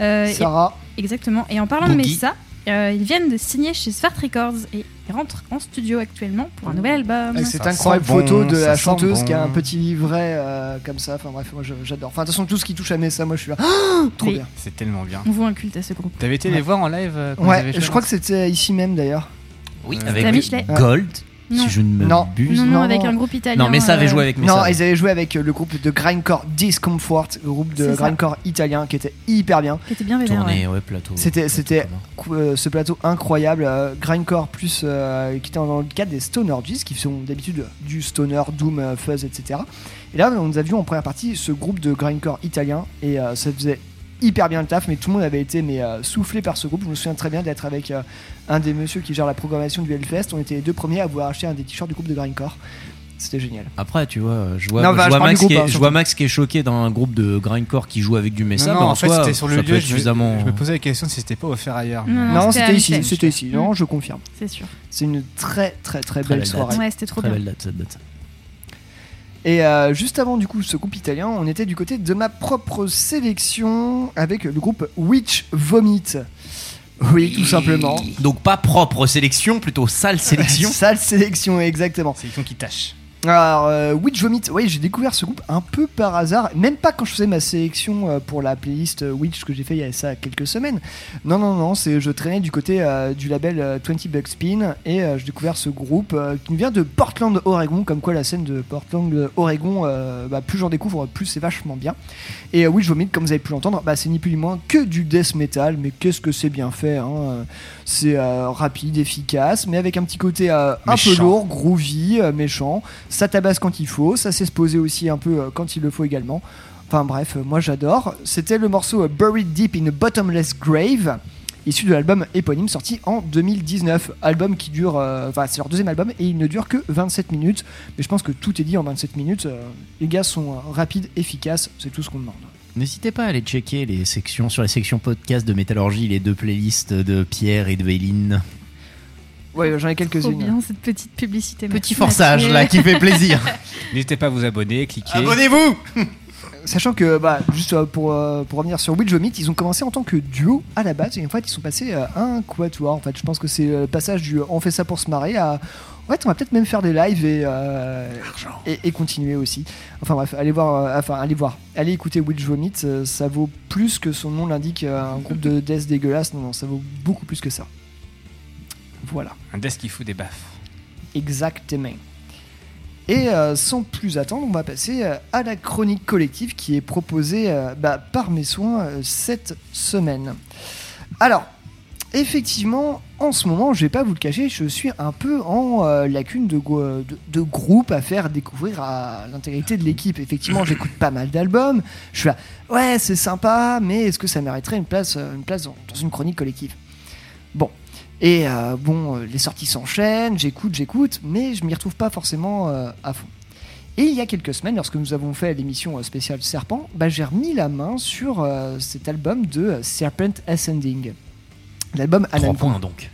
Euh, et-
Sarah.
exactement. Et en parlant de. Messa, euh, ils viennent de signer chez Svart Records et ils rentrent en studio actuellement pour un nouvel album.
Cette incroyable photo de la chanteuse qui a un petit livret euh, comme ça. Enfin bref, moi j'adore. Enfin, de toute façon, tout ce qui touche à Messa, moi je suis là. Ah, trop
Oui.
bien.
C'est tellement bien.
On voit un culte à ce groupe.
T'avais été
Ouais.
les voir en live euh,
Ouais, je crois que c'était ici même d'ailleurs.
Oui,
C'était
avec
Michelet. Non.
si je ne me
Non.
m'abuse.
Non, non, avec un groupe italien.
Non, mais ça avait
euh,
joué avec
Non,
Messa.
ils avaient joué avec euh, le groupe de grindcore Discomfort, le groupe de grindcore italien qui était hyper bien.
Qui était bien vénère.
Tourné,
ouais.
ouais, plateau.
C'était, c'était cou- euh, ce plateau incroyable, euh, grindcore plus euh, qui était dans le cadre des Stoner G's qui sont d'habitude du stoner, doom, euh, fuzz, etc. Et là, on nous a vu en première partie ce groupe de grindcore italien et euh, ça faisait hyper bien le taf, mais tout le monde avait été mais, euh, soufflé par ce groupe. Je me souviens très bien d'être avec euh, un des messieurs qui gère la programmation du Hellfest. On était les deux premiers à vouloir acheter un des t-shirts du groupe de grindcore. C'était génial.
Après, tu vois, je vois,
Non,
je
bah, je
vois
parle
Max qui est,
hein,
je vois Max qui est choqué d'un groupe de grindcore qui joue avec du Messa.
Non,
en,
en fait, c'était sur le lieu. Je,
suffisamment.
je me posais la question si c'était pas offert ailleurs.
Non,
Non,
c'était
ici, c'était ici. Non, je confirme.
C'est sûr.
C'est une très très très
Très
belle
belle
soirée.
Ouais, c'était trop
Très
bien.
belle date, cette date.
Et euh, juste avant du coup ce groupe italien, on était du côté de ma propre sélection avec le groupe Witch Vomit. Oui, tout simplement.
Donc pas propre sélection, plutôt sale sélection.
Sale sélection, exactement.
Sélection qui tâche.
Alors, euh, Witch Vomit, oui, j'ai découvert ce groupe un peu par hasard, même pas quand je faisais ma sélection euh, pour la playlist euh, Witch que j'ai fait il y a ça quelques semaines. Non, non, non, c'est je traînais du côté euh, du label euh, 20 Bucks Spin et euh, j'ai découvert ce groupe qui vient de Portland, Oregon, comme quoi la scène de Portland, Oregon, bah, plus j'en découvre, plus c'est vachement bien. Et Witch Vomit, comme vous avez pu l'entendre, bah, c'est ni plus ni moins que du death metal, mais qu'est-ce que c'est bien fait hein, C'est rapide, efficace, mais avec un petit côté un peu lourd, groovy, méchant. Ça tabasse quand il faut, ça sait se poser aussi un peu euh, quand il le faut également. Enfin bref, euh, moi j'adore. C'était le morceau euh, Buried Deep in a Bottomless Grave, issu de l'album éponyme sorti en 2019. Album qui dure, enfin c'est leur deuxième album et il ne dure que 27 minutes. Mais je pense que tout est dit en 27 minutes. Les gars sont rapides, efficaces, c'est tout ce qu'on demande.
N'hésitez pas à aller checker les sections sur la section podcast de Métallurgie, les deux playlists de Pierre et de Véline.
Ouais, j'en ai
Trop
quelques-unes.
bien cette petite publicité.
Petit
Merci,
forçage là qui fait plaisir.
N'hésitez pas à vous abonner, cliquer.
Abonnez-vous
Sachant que, bah, juste euh, pour, euh, pour revenir sur Witch Vomit, ils ont commencé en tant que duo à la base et en fait ils sont passés à un quatuor. En fait, je pense que c'est le passage du on fait ça pour se marrer à. En fait, on va peut-être même faire des lives et, euh, et, et continuer aussi. Enfin bref, allez voir, euh, enfin allez voir, allez écouter Witch Vomit, euh, ça vaut plus que son nom l'indique, euh, un groupe de death dégueulasse. Non, non, ça vaut beaucoup plus que ça. Voilà.
Un desk qui fout des baffes.
Exactement. Et euh, sans plus attendre, on va passer euh, à la chronique collective qui est proposée euh, bah, par mes soins cette semaine. Alors, effectivement, en ce moment, je vais pas vous le cacher, je suis un peu en lacune de, go- de, de groupe à faire découvrir à l'intégrité de l'équipe. Effectivement, j'écoute pas mal d'albums. Je suis là, ouais, c'est sympa, mais est-ce que ça mériterait une place, une place dans- dans une chronique collective? Bon. Et euh, bon, euh, les sorties s'enchaînent, j'écoute, j'écoute, mais je m'y retrouve pas forcément euh, à fond. Et il y a quelques semaines, lorsque nous avons fait l'émission spéciale Serpent, bah, j'ai remis la main sur euh, cet album de Serpent Ascending. L'album
Trois
Alan
points donc.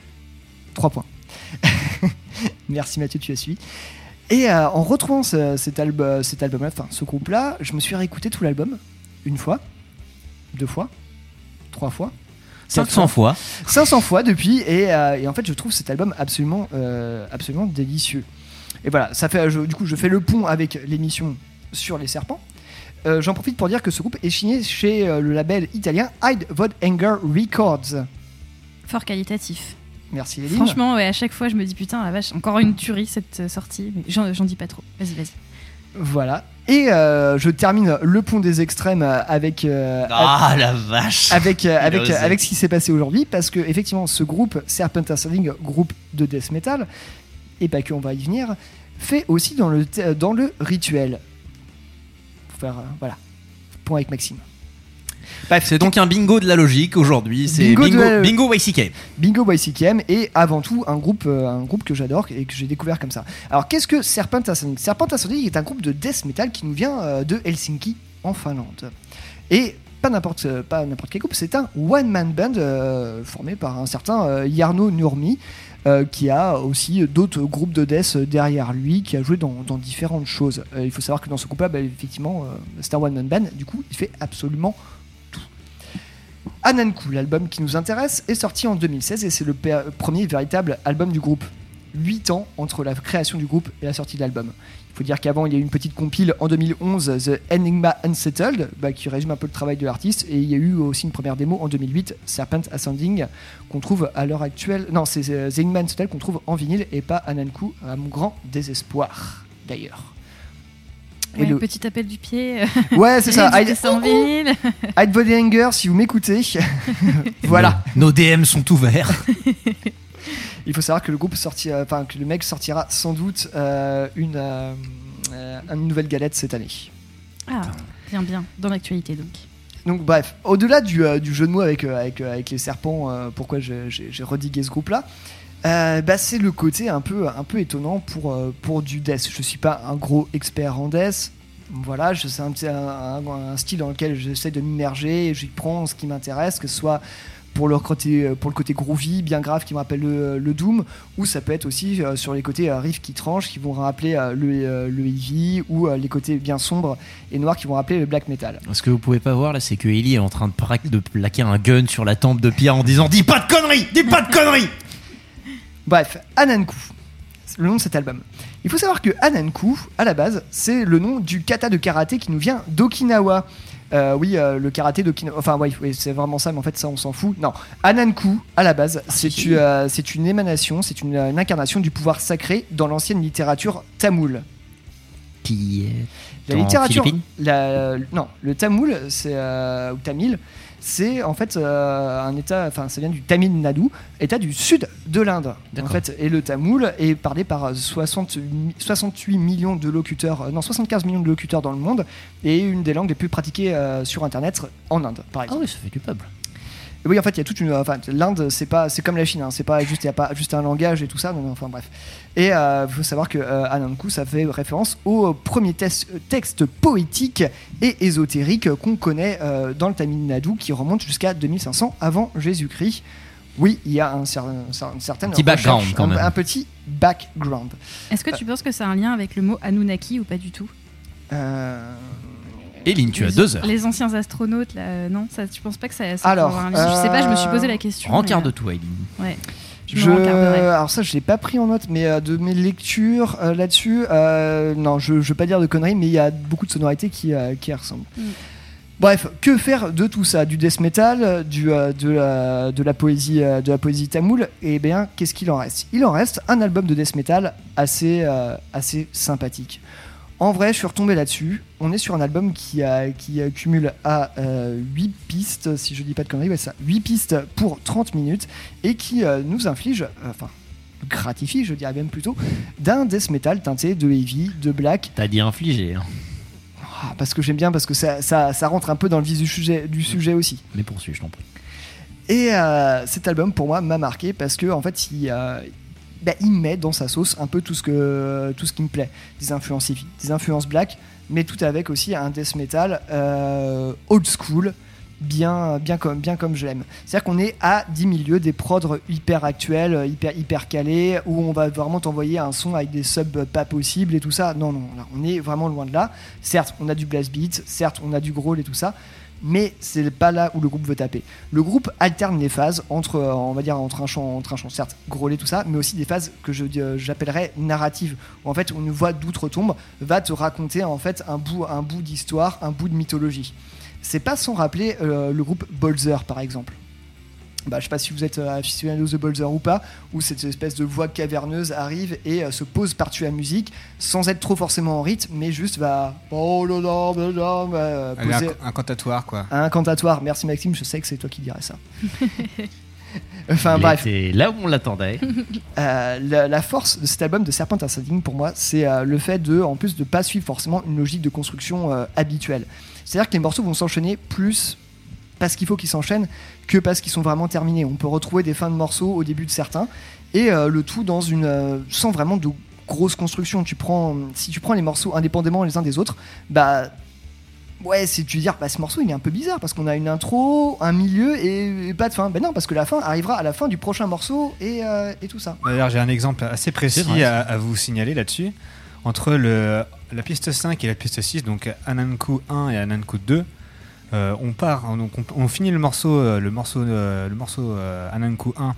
3 points. Merci Mathieu, tu as suivi. Et en retrouvant ce- cet, album, cet album-là, enfin ce groupe-là, je me suis réécouté tout l'album, une fois, deux fois, trois fois.
500 fois.
500 fois depuis et, euh, et en fait je trouve cet album absolument euh, absolument délicieux et voilà ça fait je- du coup je fais le pont avec l'émission sur les serpents euh, j'en profite pour dire que ce groupe est signé chez euh, le label italien Hide Vod Anger Records.
Fort qualitatif.
Merci Eline.
Franchement, ouais, à chaque fois, je me dis putain, la vache, encore une tuerie cette sortie. J'en dis pas trop. Vas-y, vas-y.
Voilà. Et euh, je termine le pont des extrêmes euh, avec euh,
Ah la vache
avec euh, avec avec ce qui s'est passé aujourd'hui parce que effectivement ce groupe Serpent Ascending groupe de death metal et pas que on va y venir fait aussi dans le dans le rituel. Pour faire voilà. Point avec Maxime.
C'est donc un bingo de la logique aujourd'hui. C'est
Bingo
bingo,
de
bingo YCK.
Bingo YCKM et avant tout un groupe, euh, un groupe que j'adore et que j'ai découvert comme ça. Alors qu'est-ce que Serpent Ascending Serpent Ascending est un groupe de death metal qui nous vient euh, de Helsinki en Finlande. Et pas n'importe euh, pas n'importe quel groupe, c'est un one man band euh, formé par un certain euh, Jarno Nurmi. euh, qui a aussi d'autres groupes de death derrière lui, qui a joué dans, dans différentes choses. Il faut savoir que dans ce groupe-là, bah, effectivement, c'est un one-man band, du coup, il fait absolument Ananku, l'album qui nous intéresse, est sorti en 2016 et c'est le premier véritable album du groupe. 8 ans entre la création du groupe et la sortie de l'album. Il faut dire qu'avant, il y a eu une petite compile en 2011, The Enigma Unsettled, bah, qui résume un peu le travail de l'artiste. Et il y a eu aussi une première démo en 2008, Serpent Ascending, qu'on trouve à l'heure actuelle. Non, c'est euh, The Enigma Unsettled qu'on trouve en vinyle et pas Ananku, à mon grand désespoir, d'ailleurs. Et
Ouais,
le-
Petit appel du pied.
Ouais, c'est ça.
Vinyle.
Hide Body Hanger, si vous m'écoutez. voilà.
Nos, DM sont ouverts.
Il faut savoir que le groupe sortira, enfin que le mec sortira sans doute euh, une, euh, euh, une nouvelle galette cette année.
Ah, bien, bien. Dans l'actualité, donc.
Donc bref, au-delà du, euh, du jeu de mots avec, euh, avec, euh, avec les serpents, euh, pourquoi j'ai redigué ce groupe-là, euh, bah, c'est le côté un peu, un peu étonnant pour, euh, pour du death. Je suis pas un gros expert en death. Voilà, c'est un, un, style dans lequel j'essaie de m'immerger et j'y prends ce qui m'intéresse, que ce soit pour le côté, euh, pour le côté groovy, bien grave, qui me rappelle le, Doom, ou ça peut être aussi sur les côtés riffs qui tranchent, qui vont rappeler le, le heavy, ou les côtés bien sombres et noirs qui vont rappeler le black metal.
Ce que vous pouvez pas voir là, c'est que Ellie est en train de plaquer un gun sur la tempe de Pierre en disant Dis pas de conneries Dis pas de conneries
Bref, Ananku, le nom de cet album. Il faut savoir que Ananku, à la base, c'est le nom du kata de karaté qui nous vient d'Okinawa. Euh, oui, euh, le karaté d'Okinawa. Enfin, oui, oui, c'est vraiment ça, mais en fait, ça, on s'en fout. Non, Ananku, à la base, c'est une, euh, c'est une émanation, c'est une, une incarnation du pouvoir sacré dans l'ancienne littérature tamoule.
Qui est
La littérature. La- non, le tamoul, c'est ou tamil, c'est en fait euh, un état. Enfin, ça vient du Tamil Nadu, état du sud de l'Inde. En fait, et le tamoul est parlé par 60 mi- 68 millions de locuteurs, euh, non 75 millions de locuteurs dans le monde, et une des langues les plus pratiquées euh, sur Internet en Inde, par exemple.
Ah oui, ça fait du peuple.
Et oui, en fait, il y a toute une. Enfin, l'Inde, c'est pas, c'est comme la Chine. hein, c'est pas juste, il y a pas juste un langage et tout ça. Non, enfin bref. Et il faut savoir que euh, Ananku, ça fait référence au premier texte poétique et ésotérique qu'on connaît euh, dans le Tamil Nadu, qui remonte jusqu'à 2500 avant Jésus-Christ. Oui, il y a un, cer- un- une certaine
Un petit background, quand
un-
même.
un petit background.
Est-ce que tu penses que ça a un lien avec le mot Anunnaki ou pas du tout?
Euh,
Eline, tu as deux heures.
Les anciens astronautes, là, euh, non ça, Tu penses pas que ça, ça
Alors,
avoir un lien? Je sais pas, je me suis posé
euh,
la question.
Rencarde
mais,
toi, Eline.
euh, Ouais. Je,
alors ça, je l'ai pas pris en note, mais euh, de mes lectures euh, là-dessus, euh, non, je, je veux pas dire de conneries, mais il y a beaucoup de sonorités qui, euh, qui ressemblent.
Mm.
Bref, que faire de tout ça? Du death metal, du, de, la, de la poésie, de la poésie tamoule? Eh bien, qu'est-ce qu'il en reste? Il en reste un album de death metal assez, assez sympathique. En vrai, je suis retombé là-dessus. On est sur un album qui, a, qui euh, cumule à 8 pistes, si je dis pas de conneries, ouais, ça, 8 pistes pour 30 minutes, et qui euh, nous inflige, euh, enfin, gratifie, je dirais même plutôt, d'un death metal teinté de heavy, de black,
T'as dit infligé. hein.
ah, parce que j'aime bien, parce que ça, ça, ça rentre un peu dans le vif du sujet, du sujet aussi.
Mais poursuis, je t'en prie.
Et euh, cet album, pour moi, m'a marqué parce que en fait, il, euh, bah, il met dans sa sauce un peu tout ce, que, tout ce qui me plaît. Des influences heavy, des influences black, mais tout avec aussi un death metal euh, old school bien, bien comme, bien comme je l'aime. C'est-à-dire qu'on est à 10 milieux des prods hyper actuels, hyper, hyper calés, où on va vraiment t'envoyer un son avec des subs pas possibles et tout ça. Non, non, on est vraiment loin de là. Certes, on a du blast beat, certes, on a du growl et tout ça, mais c'est pas là où le groupe veut taper. Le groupe alterne les phases entre, euh, on va entre un chant, entre un chant certes grôlé tout ça, mais aussi des phases que euh, j'appellerais narratives, où en fait une voix d'outre-tombe va te raconter en fait un bout, un bout d'histoire, un bout de mythologie. C'est pas sans rappeler euh, le groupe Bolzer par exemple. Bah, je sais pas si vous êtes euh, aficionado de Bolzer ou pas, où cette espèce de voix caverneuse arrive et euh, se pose par-dessus la musique, sans être trop forcément en rythme, mais juste va. Oh là là, là là, va, euh, poser
un, un cantatoire, quoi.
un incantatoire. Merci Maxime, je sais que c'est toi qui dirais ça. enfin
Il
bref.
était là où on l'attendait.
Euh, la, la force de cet album de Serpent Ascending pour moi, c'est euh, le fait de, en plus de pas suivre forcément une logique de construction euh, habituelle. C'est-à-dire que les morceaux vont s'enchaîner plus parce qu'il faut qu'ils s'enchaînent que parce qu'ils sont vraiment terminés. On peut retrouver des fins de morceaux au début de certains et euh, le tout dans une euh, sans vraiment de grosse construction. Tu prends, si tu prends les morceaux indépendamment les uns des autres, bah Ouais, c'est tu veux dire, bah, ce morceau il est un peu bizarre parce qu'on a une intro, un milieu et, et pas de fin. Ben non, parce que la fin arrivera à la fin du prochain morceau et, euh, et tout ça.
D'ailleurs, j'ai un exemple assez précis à, à vous signaler là-dessus. Entre le, la piste 5 et la piste 6, donc Ananku 1 et Ananku 2, euh, on part, donc on, finit le morceau, euh, le morceau, euh, le morceau Ananku 1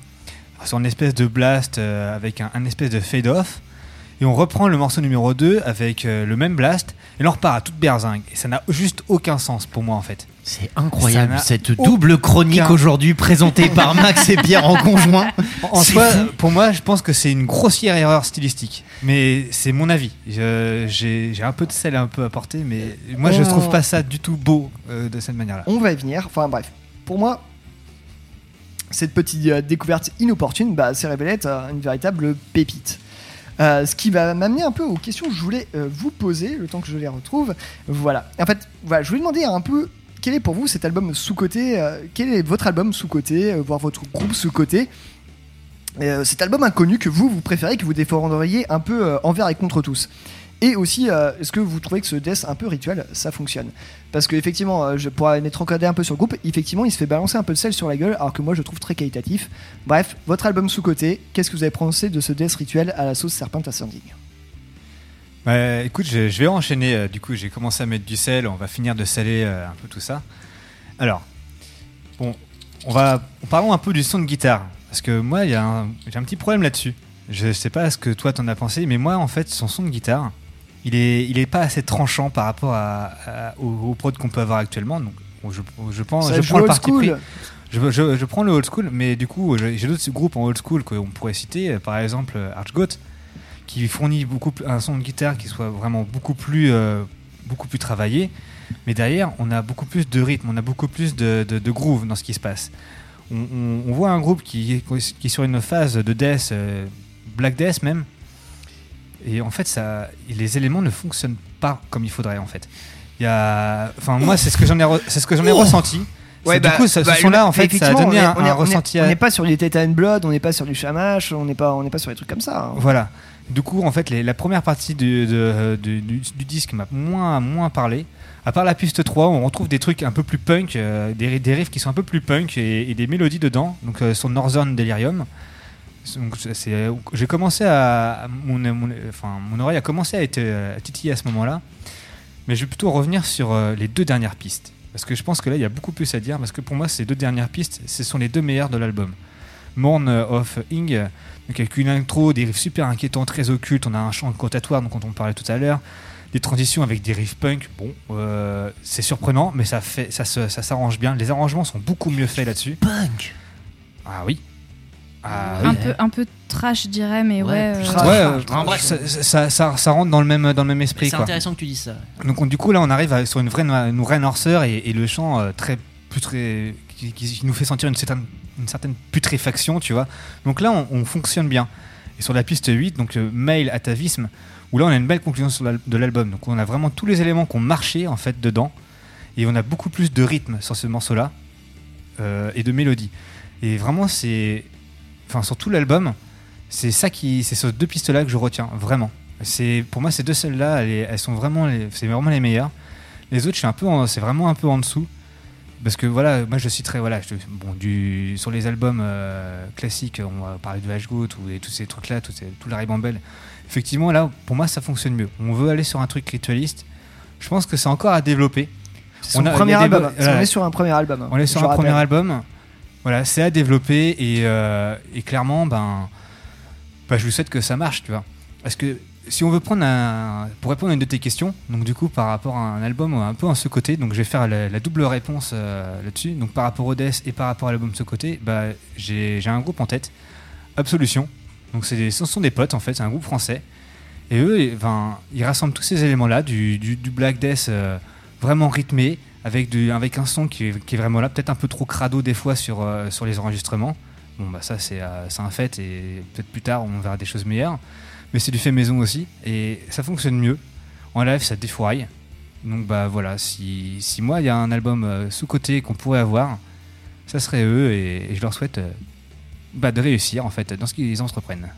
sur une espèce de blast avec un, un espèce de fade-off. Et on reprend le morceau numéro 2 avec le même blast. Et là, on repart à toute berzingue. Et ça n'a juste aucun sens pour moi, en fait.
C'est incroyable, cette double chronique
aucun-
aujourd'hui présentée par Max et Pierre en conjoint.
En
C'est
soi, pour moi, je pense que c'est une grossière erreur stylistique. Mais c'est mon avis. Je- J'ai un peu de sel un peu apporté, mais moi, je
On-
trouve pas ça du tout beau euh, de cette manière-là.
On va y venir. Enfin bref, pour moi, cette petite euh, découverte inopportune bah, s'est révélée être euh, une véritable pépite. Euh, ce qui va m'amener un peu aux questions que je voulais euh, vous poser, le temps que je les retrouve. Voilà. En fait, voilà, je voulais demander un peu quel est pour vous cet album sous-côté, euh, quel est votre album sous-côté, euh, voire votre groupe sous-côté? Euh, cet album inconnu que vous, vous préférez, que vous défendriez un peu envers et contre tous. Et aussi, est-ce que vous trouvez que ce death un peu rituel, ça fonctionne? Parce que effectivement, euh, je encadré un peu sur le groupe, effectivement, il se fait balancer un peu de sel sur la gueule, alors que moi je trouve très qualitatif. Bref, votre album sous-côté, qu'est-ce que vous avez pensé de ce death rituel à la sauce Serpent Ascending
Bah, écoute, je, je vais enchaîner. euh, Du coup, j'ai commencé à mettre du sel. On va finir de saler euh, un peu tout ça. Alors, bon, on va parlons un peu du son de guitare parce que moi, un- j'ai un petit problème là-dessus. Je sais pas ce que toi t'en as pensé, mais moi, en fait, son son de guitare, il est, il est pas assez tranchant par rapport à, à- aux, aux prods qu'on peut avoir actuellement. Donc, je, je pense,
Ça
je prends le
old
parti
school.
pris. Je, je- je prends le old school, mais du coup, j'ai d'autres groupes en old school qu'on pourrait citer, euh, par exemple Archgoat, qui fournit beaucoup un son de guitare qui soit vraiment beaucoup plus, euh, beaucoup plus travaillé. Mais derrière, on a beaucoup plus de rythme, on a beaucoup plus de, de- de groove dans ce qui se passe. On, on- on voit un groupe qui, est- qui est sur une phase de death, euh, black death même. Et en fait, ça, les éléments ne fonctionnent pas comme il faudrait en fait. Il y a, enfin moi, c'est ce que j'en ai, c'est ce que j'en ai
Oh.
ressenti. C'est du coup, ce,
bah,
son-là,
le-
en fait, ça a donné
on est-
un,
on est-
un
on est-
ressenti.
On n'est pas sur du Titan Blood, on n'est pas sur du Shamash, on n'est pas, on n'est pas sur des trucs comme ça. hein.
Voilà. Du coup, en fait, la première partie du, disque m'a moins, moins parlé. À part la piste 3, on retrouve des trucs un peu plus punk, euh, des, riffs qui sont un peu plus punk et, des mélodies dedans. Donc, euh, sur Northern Delirium. C'est- j'ai commencé à. Mon, mon- mon oreille a commencé à être euh, à à ce moment-là. Mais je vais plutôt revenir sur euh, les deux dernières pistes. Parce que je pense que là, il y a beaucoup plus à dire. Parce que pour moi, ces deux dernières pistes, ce sont les deux meilleures de l'album. Morn of Ing, donc avec une intro, des riffs super inquiétants, très occultes. On a un chant cantatoire, donc, dont on parlait tout à l'heure. Des transitions avec des riffs punk. Bon, euh, c'est surprenant, mais ça, fait, ça, se- ça s'arrange bien. Les arrangements sont beaucoup mieux faits là-dessus.
Punk
Ah oui. Ah
un,
oui.
peu, un peu trash, je dirais, mais ouais. euh,
Ouais, euh, ça, ça, ça- ça rentre dans le même, dans le même esprit.
C'est intéressant que tu dises ça.
Donc on- du coup là on arrive à- sur une vraie, une vraie noirceur et, et le chant euh, très putré, qui, qui nous fait sentir une certaine, une certaine putréfaction, tu vois. Donc là on, on fonctionne bien. Et sur la piste 8, donc euh, Mail Atavisme, où là on a une belle conclusion de l'album. Donc on a vraiment tous les éléments qui ont marché en fait dedans. Et on a beaucoup plus de rythme sur ce morceau-là euh, et de mélodie. Et vraiment c'est, enfin sur tout l'album, c'est ça qui, c'est ces deux pistes-là que je retiens vraiment. C'est pour moi ces deux celles-là, elles, sont vraiment, les- vraiment les meilleures. Les autres, c'est vraiment un peu en dessous. Parce que voilà, moi je citerai voilà, je- bon, du, sur les albums euh, classiques, on va parler de Vashgoat ou et tous ces trucs-là, ces- tout la ribambelle. Effectivement, là, pour moi, ça fonctionne mieux. On veut aller sur un truc ritualiste. Je pense que c'est encore à développer. A- a
album. On est sur un premier album.
On est sur
je
un
rappelle.
premier album. Voilà, c'est à développer et, euh, et clairement, ben, ben, je vous souhaite que ça marche, tu vois. Parce que si on veut prendre un, pour répondre à une de tes questions, donc du coup par rapport à un album un peu en ce côté, donc je vais faire la, double réponse euh, là-dessus. Donc par rapport au Death et par rapport à l'album ce côté, bah, j'ai un groupe en tête, Absolution. Donc c'est ce sont des potes en fait, c'est un groupe français. Et eux, ils rassemblent tous ces éléments-là, du, du, Black Death euh, vraiment rythmé, avec, du, avec un son qui est, vraiment là, peut-être un peu trop crado des fois sur, euh, sur les enregistrements. Bon, bah ça, c'est un fait, et peut-être plus tard, on verra des choses meilleures. Mais c'est du fait maison aussi, et ça fonctionne mieux. En live, ça défouraille. Donc, bah voilà, si, si moi, il y a un album euh, sous-côté qu'on pourrait avoir, ça serait eux, et, je leur souhaite euh, bah, de réussir, en fait, dans ce qu'ils entreprennent.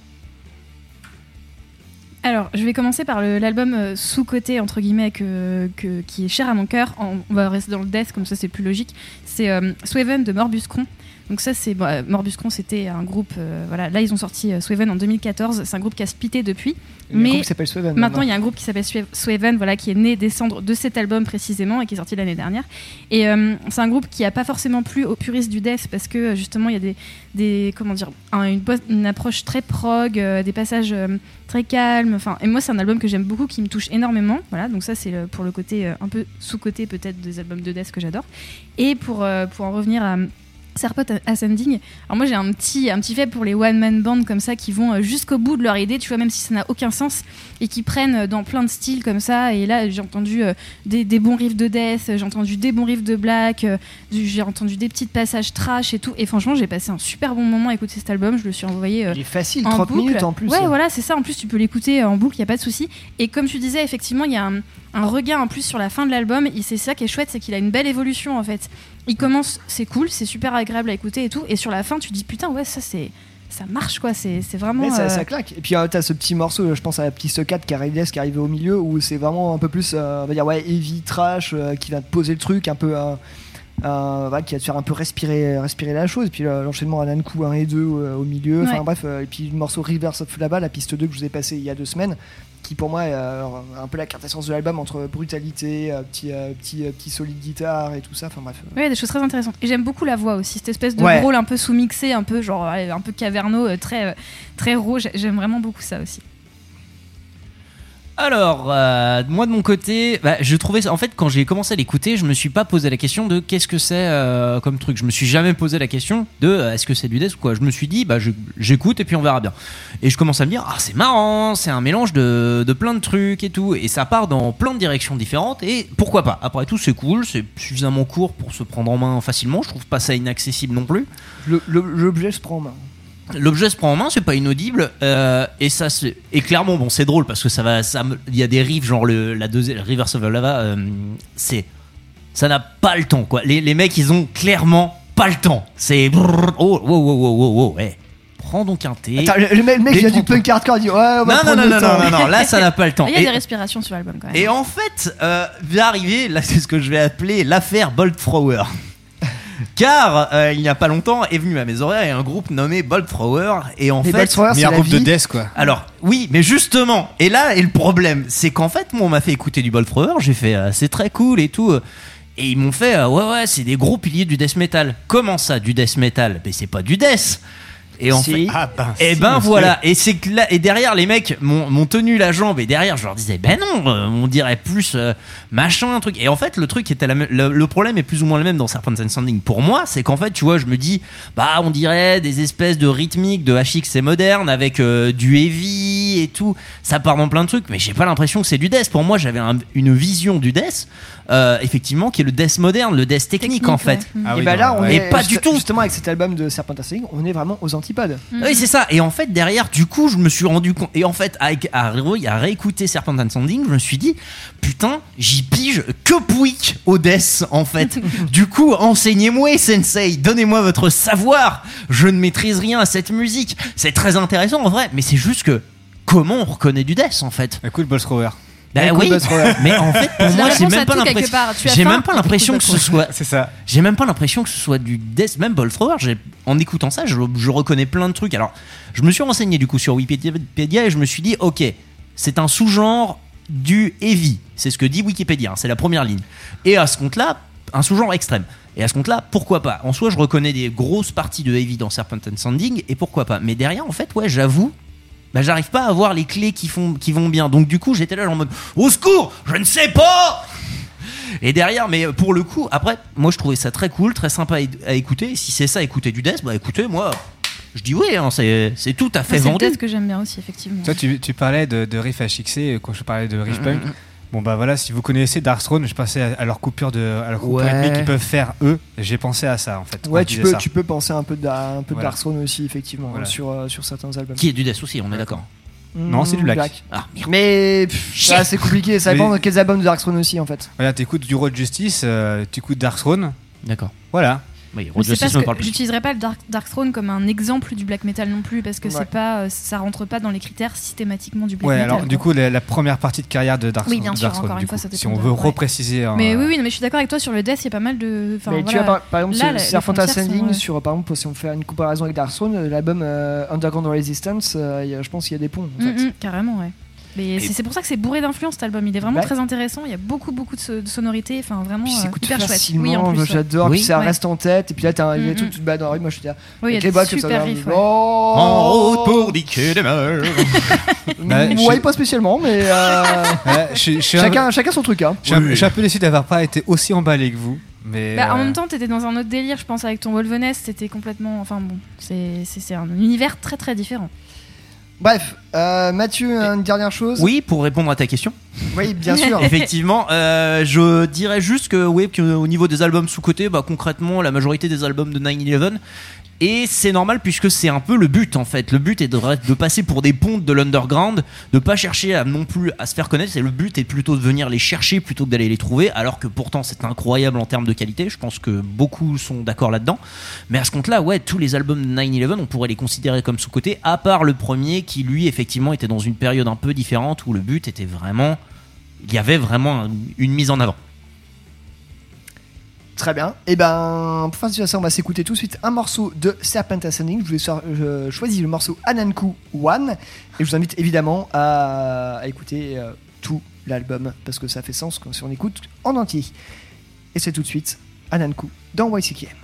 Alors, je vais commencer par l'album euh, sous-côté, entre guillemets, que, qui est cher à mon cœur. On va rester dans le death, comme ça c'est plus logique. C'est euh, Swaven de Morbuscron. Donc ça, c'est euh, Morbuscron, c'était un groupe. euh, voilà, là ils ont sorti euh, Swaven en 2014. C'est un groupe qui a splitté depuis.
Il y a un
mais
groupe qui Swaven,
Maintenant, il y a un groupe qui s'appelle Swaven, voilà, qui est né des cendres de cet album précisément et qui est sorti l'année dernière. Et euh, c'est un groupe qui a pas forcément plu aux puristes du death parce que justement, il y a des, des comment dire, un- une, une approche très prog, des passages très calmes. Enfin, et moi, c'est un album que j'aime beaucoup, qui me touche énormément. Voilà, donc ça, c'est pour le côté un peu sous-côté peut-être des albums de death que j'adore. Et pour pour en revenir à Serpent Ascending. Alors moi j'ai un petit, un petit faible pour les one man bands comme ça qui vont euh, jusqu'au bout de leur idée, tu vois, même si ça n'a aucun sens et qui prennent euh, dans plein de styles comme ça. Et là j'ai entendu euh, des, des bons riffs de death, j'ai entendu des bons riffs de black, j'ai entendu des petits passages trash et tout. Et franchement j'ai passé un super bon moment à écouter cet album. Je le suis envoyé.
Il est facile,
en
30
boucle.
minutes en plus.
Ouais voilà c'est ça. En plus tu peux l'écouter en boucle, il y a pas de souci. Et comme tu disais effectivement il y a un, un regain en plus sur la fin de l'album. Et c'est ça qui est chouette, c'est qu'il a une belle évolution en fait. Il commence, c'est cool, c'est super agréable à écouter et tout. Et sur la fin, tu dis putain, ouais, ça c'est. Ça marche quoi, c'est vraiment.
Ça,
euh,
ça claque. Et puis euh, t'as ce petit morceau, je pense à la petite stockade Carrie Death qui arrive au milieu où c'est vraiment un peu plus, euh, on va dire, ouais, heavy, trash, euh, qui va te poser le truc, un peu. voilà, qui va te faire un peu respirer, respirer la chose. Et puis l'enchaînement à Nankou 1 et 2 euh, au milieu. Enfin
Ouais.
bref, et puis le morceau Rivers of Lava, la piste 2 que je vous ai passé il y a deux semaines, qui pour moi est euh, un peu la quintessence de l'album entre brutalité, euh, petit, euh, petit, petit solide guitare et tout ça. Enfin bref.
Ouais, des choses très intéressantes. Et j'aime beaucoup la voix aussi, cette espèce de
Ouais.
rôle un peu sous-mixé, un peu genre un peu caverneux, euh, très, très raw. J'ai- J'aime vraiment beaucoup ça aussi.
Alors, euh, moi de mon côté, bah, je trouvais en fait quand j'ai commencé à l'écouter, je me suis pas posé la question de qu'est-ce que c'est euh, comme truc. Je me suis jamais posé la question de euh, est-ce que c'est du death ou quoi. Je me suis dit bah j'écoute et puis on verra bien. Et je commence à me dire ah c'est marrant, c'est un mélange de, de plein de trucs et tout et ça part dans plein de directions différentes et pourquoi pas. Après tout c'est cool, c'est suffisamment court pour se prendre en main facilement. Je trouve pas ça inaccessible non plus.
L'objet se prend en main.
L'objet se prend en main, c'est pas inaudible, euh, et ça et clairement bon c'est drôle parce que ça va, ça il y a des riffs genre le la deuxième Rivers of the Lava, euh, c'est ça n'a pas le temps quoi. Les, les mecs ils ont clairement pas le temps. C'est oh wow wow wow wow wow, ouais. Prends donc un thé.
Attends, le, le mec, le mec, il vient du punk hardcore, il dit ouais, on va
Non non
prendre
non
le
non,
temps.
non non non là ça n'a pas le temps.
Il y a
Et-
des respirations sur l'album quand même.
et en fait, euh, vient arriver, là c'est ce que je vais appeler l'affaire Bolt Thrower. Car euh, il n'y a pas longtemps est venu à mes oreilles un groupe nommé Bolt Thrower et en fait
Bolt Thrower, c'est la
groupe de death, quoi.
alors oui mais justement et là est le problème c'est qu'en fait moi on m'a fait écouter du Bolt Thrower j'ai fait euh, c'est très cool et tout euh, et ils m'ont fait euh, ouais ouais c'est des gros piliers du death metal. Comment ça du death metal? Mais c'est pas du death et en
Si.
fait
Ah ben,
et
si,
ben voilà, et c'est que là, et derrière les mecs m'ont tenu la jambe et derrière je leur disais ben non, euh, on dirait plus euh, machin un truc. Et en fait le truc était la même, le, le problème est plus ou moins le même dans Serpent and Sanding pour moi, c'est qu'en fait tu vois je me dis bah on dirait des espèces de rythmiques de HX et moderne avec euh, du heavy et tout, ça part dans plein de trucs, mais j'ai pas l'impression que c'est du death. Pour moi j'avais un- une vision du death, euh, effectivement qui est le death moderne, le death technique, en fait.
ouais.
Ah
et
oui,
bah
non,
là, on
ouais.
est
Et pas du tout.
Justement, avec cet album de Serpent Ascending, on est vraiment aux antipodes.
Oui, c'est ça. Et en fait, derrière, du coup, je me suis rendu compte. Et en fait, avec, à, à réécouter Serpent and Sanding, je me suis dit, putain, j'y pige que Pouic au death, en fait. du coup, enseignez-moi, Sensei. Donnez-moi votre savoir. Je ne maîtrise rien à cette musique. C'est très intéressant, en vrai. Mais c'est juste que, comment on reconnaît du death, en fait?
Écoute, Bolt Thrower.
Bah oui, mais en fait, pour moi, j'ai même pas l'impression. J'ai même pas que ce soit.
C'est ça.
J'ai même pas l'impression que ce soit du death, même Ball Thrower. En écoutant ça, je, je reconnais plein de trucs. Alors, je me suis renseigné du coup sur Wikipédia et je me suis dit, ok, c'est un sous-genre du heavy. C'est ce que dit Wikipédia. hein, c'est la première ligne. Et à ce compte-là, un sous-genre extrême. Et à ce compte-là, pourquoi pas? En soi, je reconnais des grosses parties de heavy dans Serpent and Sanding et pourquoi pas? Mais derrière, en fait, ouais, j'avoue. Bah, j'arrive pas à avoir les clés qui, font, qui vont bien. Donc, du coup, j'étais là en mode Au secours Je ne sais pas et derrière, mais pour le coup, après, moi je trouvais ça très cool, très sympa à écouter. Et si c'est ça, écouter du death, bah écoutez, moi, je dis oui, hein, c'est c'est tout à fait
C'est
vendu.
peut-être que j'aime bien aussi, effectivement.
Toi, tu, tu parlais de, de riff HXC quand je parlais de riff
Mm,
punk. Bon bah voilà, si vous connaissez Darkthrone, je pensais à, à leur coupure de, à leur coupure
Ouais.
qu'ils peuvent faire eux. J'ai pensé à ça en fait.
Ouais,
je
tu peux,
ça.
tu peux penser un peu de, un peu de
Voilà.
Dark Throne aussi, effectivement,
Voilà.
hein, sur, euh, sur certains albums.
Qui est du death aussi, on est d'accord.
Non, c'est du
Mmh,
black.
Ah, merde.
Mais ah, c'est compliqué, ça
Mais-
dépend de quels albums de Dark Throne aussi en fait.
Voilà, t'écoutes du Road Justice, euh, tu écoutes Darkthrone.
D'accord.
Voilà.
Oui,
j'utiliserais pas le Dark, Dark Throne comme un exemple du black metal non plus parce que
Ouais.
c'est pas euh, ça rentre pas dans les critères systématiquement du black
Ouais,
metal.
alors
quoi.
du coup, la, la première partie de carrière de Darkthrone.
Oui, bien sûr,
du
une fois, ça
Si on
de-
veut
ouais.
repréciser. en,
Mais oui, oui, non, mais je suis d'accord avec toi sur le death, il y a pas mal de.
Mais tu vois, par, par exemple,
Là,
sur
frontières
Ascending,
sont, euh,
sur, par exemple, si on fait une comparaison avec Dark Throne, euh, l'album euh, Underground Resistance, euh, il y a- je pense qu'il y a des ponts. En fait.
Mm, mm, carrément, ouais. Mais c'est c'est pour ça que c'est bourré d'influence cet album. Il est vraiment
Ouais.
très intéressant. Il y a beaucoup, beaucoup de, so- de sonorités. Enfin, vraiment
Puis
euh, hyper chouette.
facilement,
Oui, en plus. ouais.
j'adore,
Oui.
puis ça
Ouais.
reste en tête, et puis là t'as un, il y a
Mm,
tout,
mm.
tu te bats dans la rue, moi je suis là.
Oui, il y a
avec les
des
boîtes comme ça,
ouais.
Oh
En route pour niquer des meurs.
Bah, je-
pas spécialement, mais euh,
ouais, je, je suis un-
chacun, chacun son truc. Hein.
je suis un, peu déçu d'avoir pas été aussi emballé que vous. Mais
Bah, En
euh,
même temps, t'étais dans un autre délire, je pense, avec ton Wolveness. C'était complètement. Enfin bon, c'est c'est- c'est un univers très très différent.
Bref, euh, Mathieu, une dernière chose.
Oui, pour répondre à ta question.
Oui, bien sûr.
Effectivement, euh, je dirais juste que oui, qu'au niveau des albums sous-cotés, bah, concrètement, la majorité des albums de 9-11. Et c'est normal puisque c'est un peu le but en fait. Le but est de, passer pour des pontes de l'underground, de pas chercher à non plus à se faire connaître. Et le but est plutôt de venir les chercher plutôt que d'aller les trouver. Alors que pourtant c'est incroyable en termes de qualité. Je pense que beaucoup sont d'accord là-dedans. Mais à ce compte-là, ouais, tous les albums de 9-11, on pourrait les considérer comme sous-cotés, à part le premier qui lui effectivement était dans une période un peu différente où le but était vraiment il y avait vraiment un- une mise en avant.
Très bien. Et ben, pour faire ça, on va s'écouter tout de suite un morceau de Serpent Ascending. Je vous ai choisis le morceau Ananku One. Et je vous invite évidemment à, à écouter euh, tout l'album parce que ça fait sens quand si on écoute en entier. Et c'est tout de suite Ananku dans YCKM.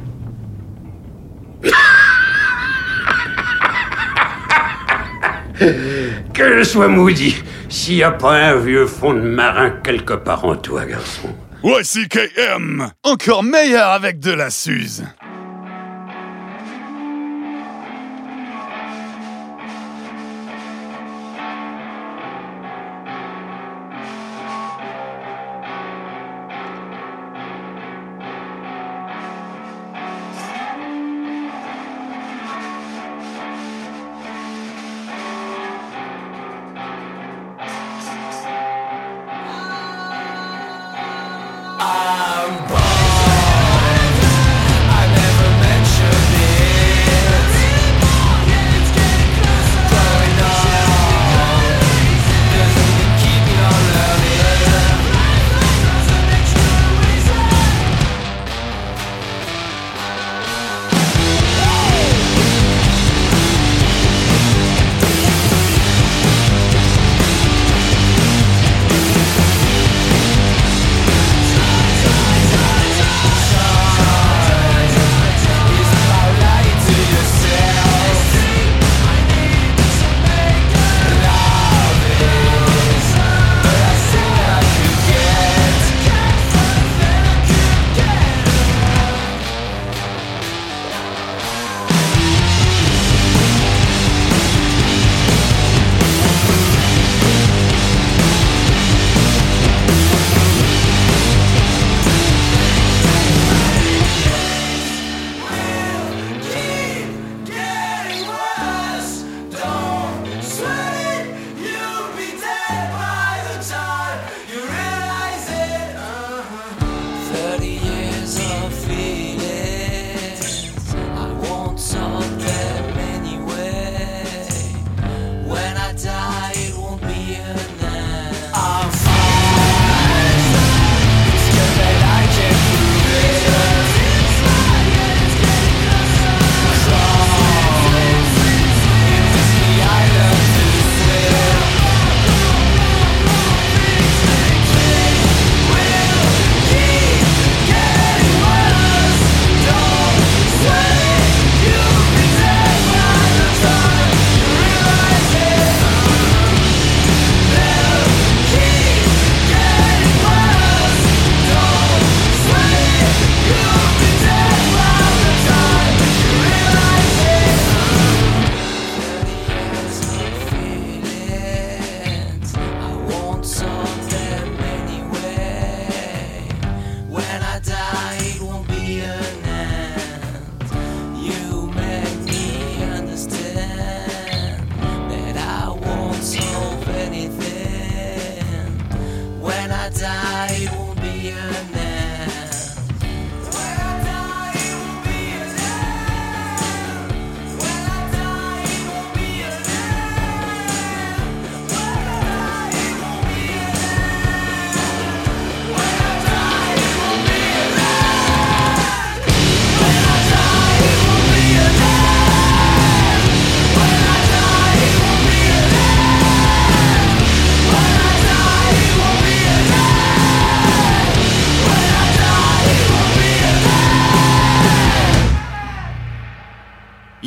Que je sois maudit, s'il n'y a pas un vieux fond de marin quelque part en toi, garçon.
YCKM! Encore meilleur avec de la Suze!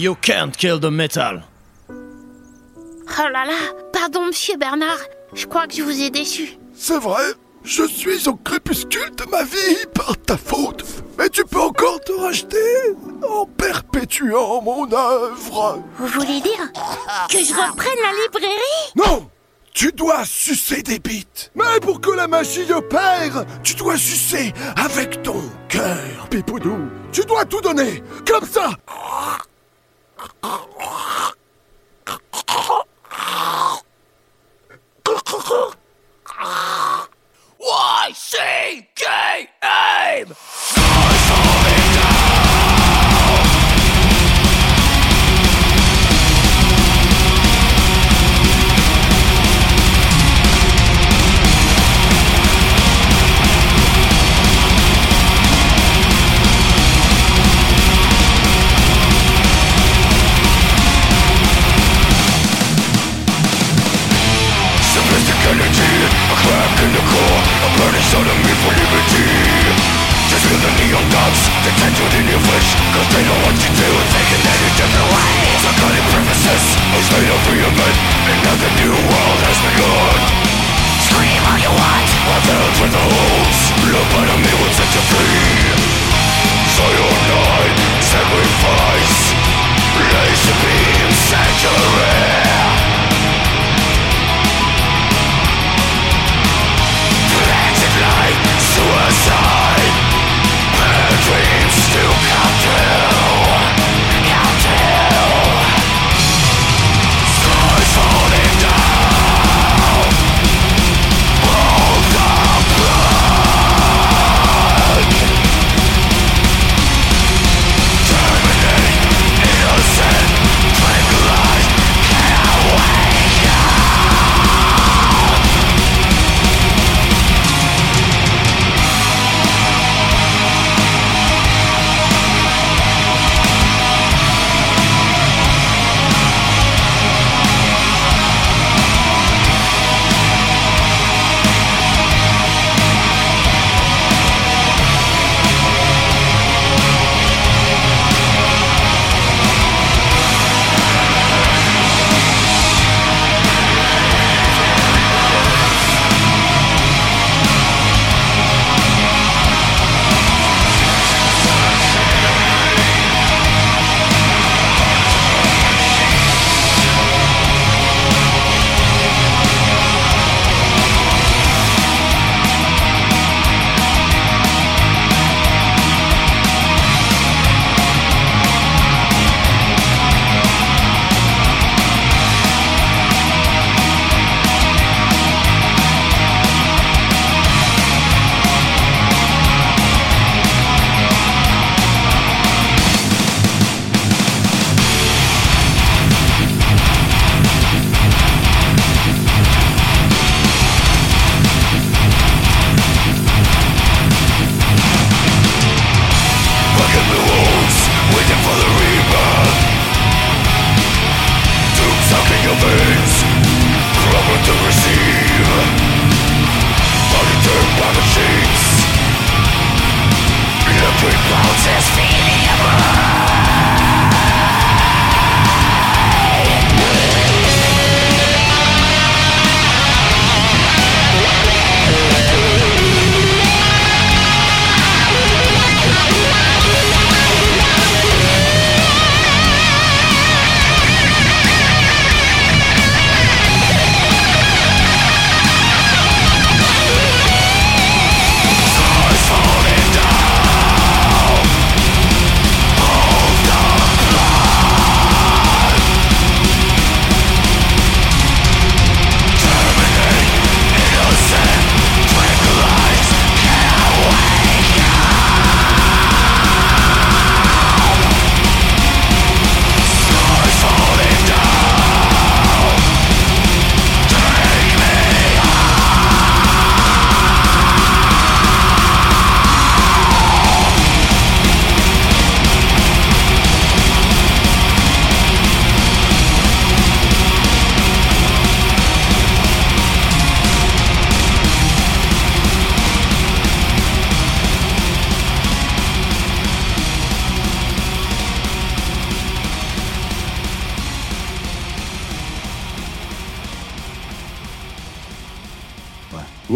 You can't kill the metal.
Oh là là, pardon monsieur Bernard, je crois que je vous ai déçu.
C'est vrai, je suis au crépuscule de ma vie par ta faute. Mais tu peux encore te racheter en perpétuant mon œuvre.
Vous voulez dire que je reprenne la librairie?
Non Tu dois sucer des bites. Mais pour que la magie opère, tu dois sucer avec ton cœur, Pipoudou. Tu dois tout donner, comme ça.
Oh. Another new world has begun. Scream all you want I felt with the the me set you free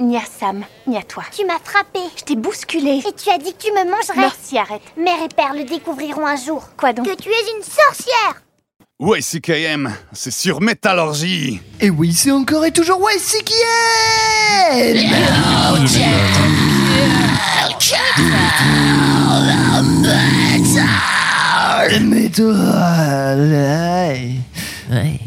Ni à Sam, ni à toi.
Tu m'as frappé.
Je t'ai bousculé.
Et tu as dit que tu me mangerais.
Merci, arrête.
Mère et père le découvriront un jour.
Quoi donc
Que tu es une sorcière.
YCKM, c'est sur Métallurgie.
Et oui, c'est encore et toujours YCKM Metal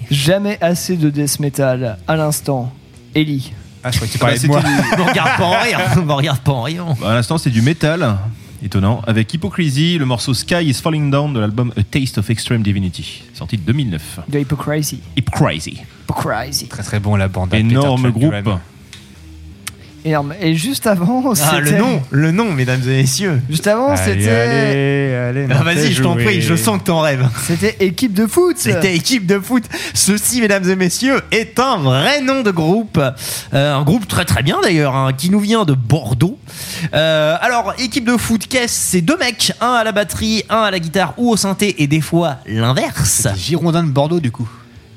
Jamais assez de death metal. À l'instant, Ellie.
Ah, je croyais que tu
parlais de moi.
Me regarde pas en rire. Me regarde pas en riant.
Bah, à l'instant, c'est du métal. Étonnant. Avec Hypocrisy, le morceau Sky is Falling Down de l'album A Taste of Extreme Divinity, sorti de 2009.
De Hypocrisy.
Hypocrisy.
Hypocrisy.
Très très bon la bande.
Énorme
Peter
groupe.
Énorme. Et juste avant,
Ah, le
c'était-
nom, le nom, mesdames et messieurs.
Juste avant, c'était.
allez, allez,
Ah,
non,
Vas-y, je t'en prie, je sens que t'en rêves.
C'était équipe de foot.
C'était équipe de foot. Ceci, mesdames et messieurs, est un vrai nom de groupe. Euh, un groupe très très bien d'ailleurs, hein, qui nous vient de Bordeaux. Euh, alors, équipe de foot, qu'est-ce? C'est deux mecs, un à la batterie, un à la guitare ou au synthé, et des fois l'inverse.
Girondin de Bordeaux du coup.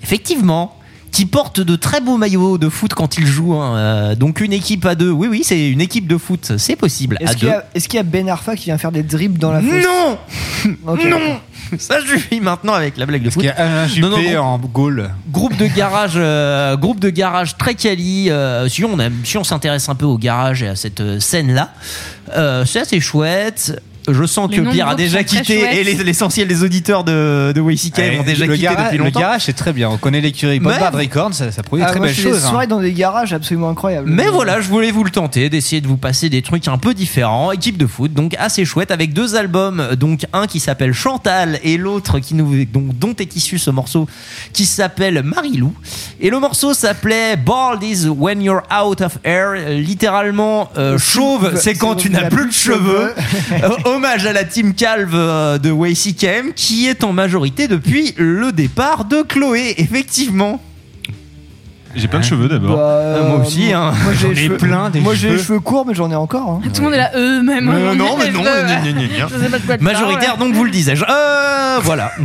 Effectivement. Qui portent de très beaux maillots de foot quand ils jouent. hein. Euh, donc une équipe à deux. Oui, oui, c'est une équipe de foot. C'est possible. à
Est-ce qu'il
deux.
y, a- est-ce qu'il y a Ben Arfa qui vient faire des dribbles dans la fosse?
Non
Ok.
Non Ça suffit maintenant avec la blague de foot.
Y a Alain Juppé
Non, non, groupe-
en Gaule?
Groupe de garage, euh, groupe de garage très quali. euh, si on aime, si on s'intéresse un peu au garage et à cette scène là, c'est assez chouette. Je sens
Les
que Pierre a déjà quitté et l'essentiel des auditeurs de, de WCK ont déjà
le,
quitté depuis
le garage c'est très bien. On connaît l'écurie Bob Bard Records, ça, ça produit
Ah,
très belles
je fais des
choses. hein.
soirées dans des garages absolument incroyables.
Mais voilà, je voulais vous le tenter, d'essayer de vous passer des trucs un peu différents. Équipe de foot, donc assez chouette, avec deux albums, donc un qui s'appelle Chantal et l'autre qui nous, donc, dont est issu ce morceau, qui s'appelle Marilou. Et le morceau s'appelle Bald is when you're out of air, euh, littéralement euh, chauve, c'est quand tu n'as plus de cheveux. Euh, Hommage à la team calve euh, de WCKM qui est en majorité depuis le départ de Chloé, effectivement.
J'ai plein de cheveux d'abord.
Bah, euh,
moi aussi, hein.
Moi j'ai les
plein, des
Moi j'ai les
cheveux.
cheveux courts, mais j'en ai encore. hein.
Tout le monde est là, eux même.
Non, non, mais non, Majoritaire, donc vous le disais-je. Euh, voilà.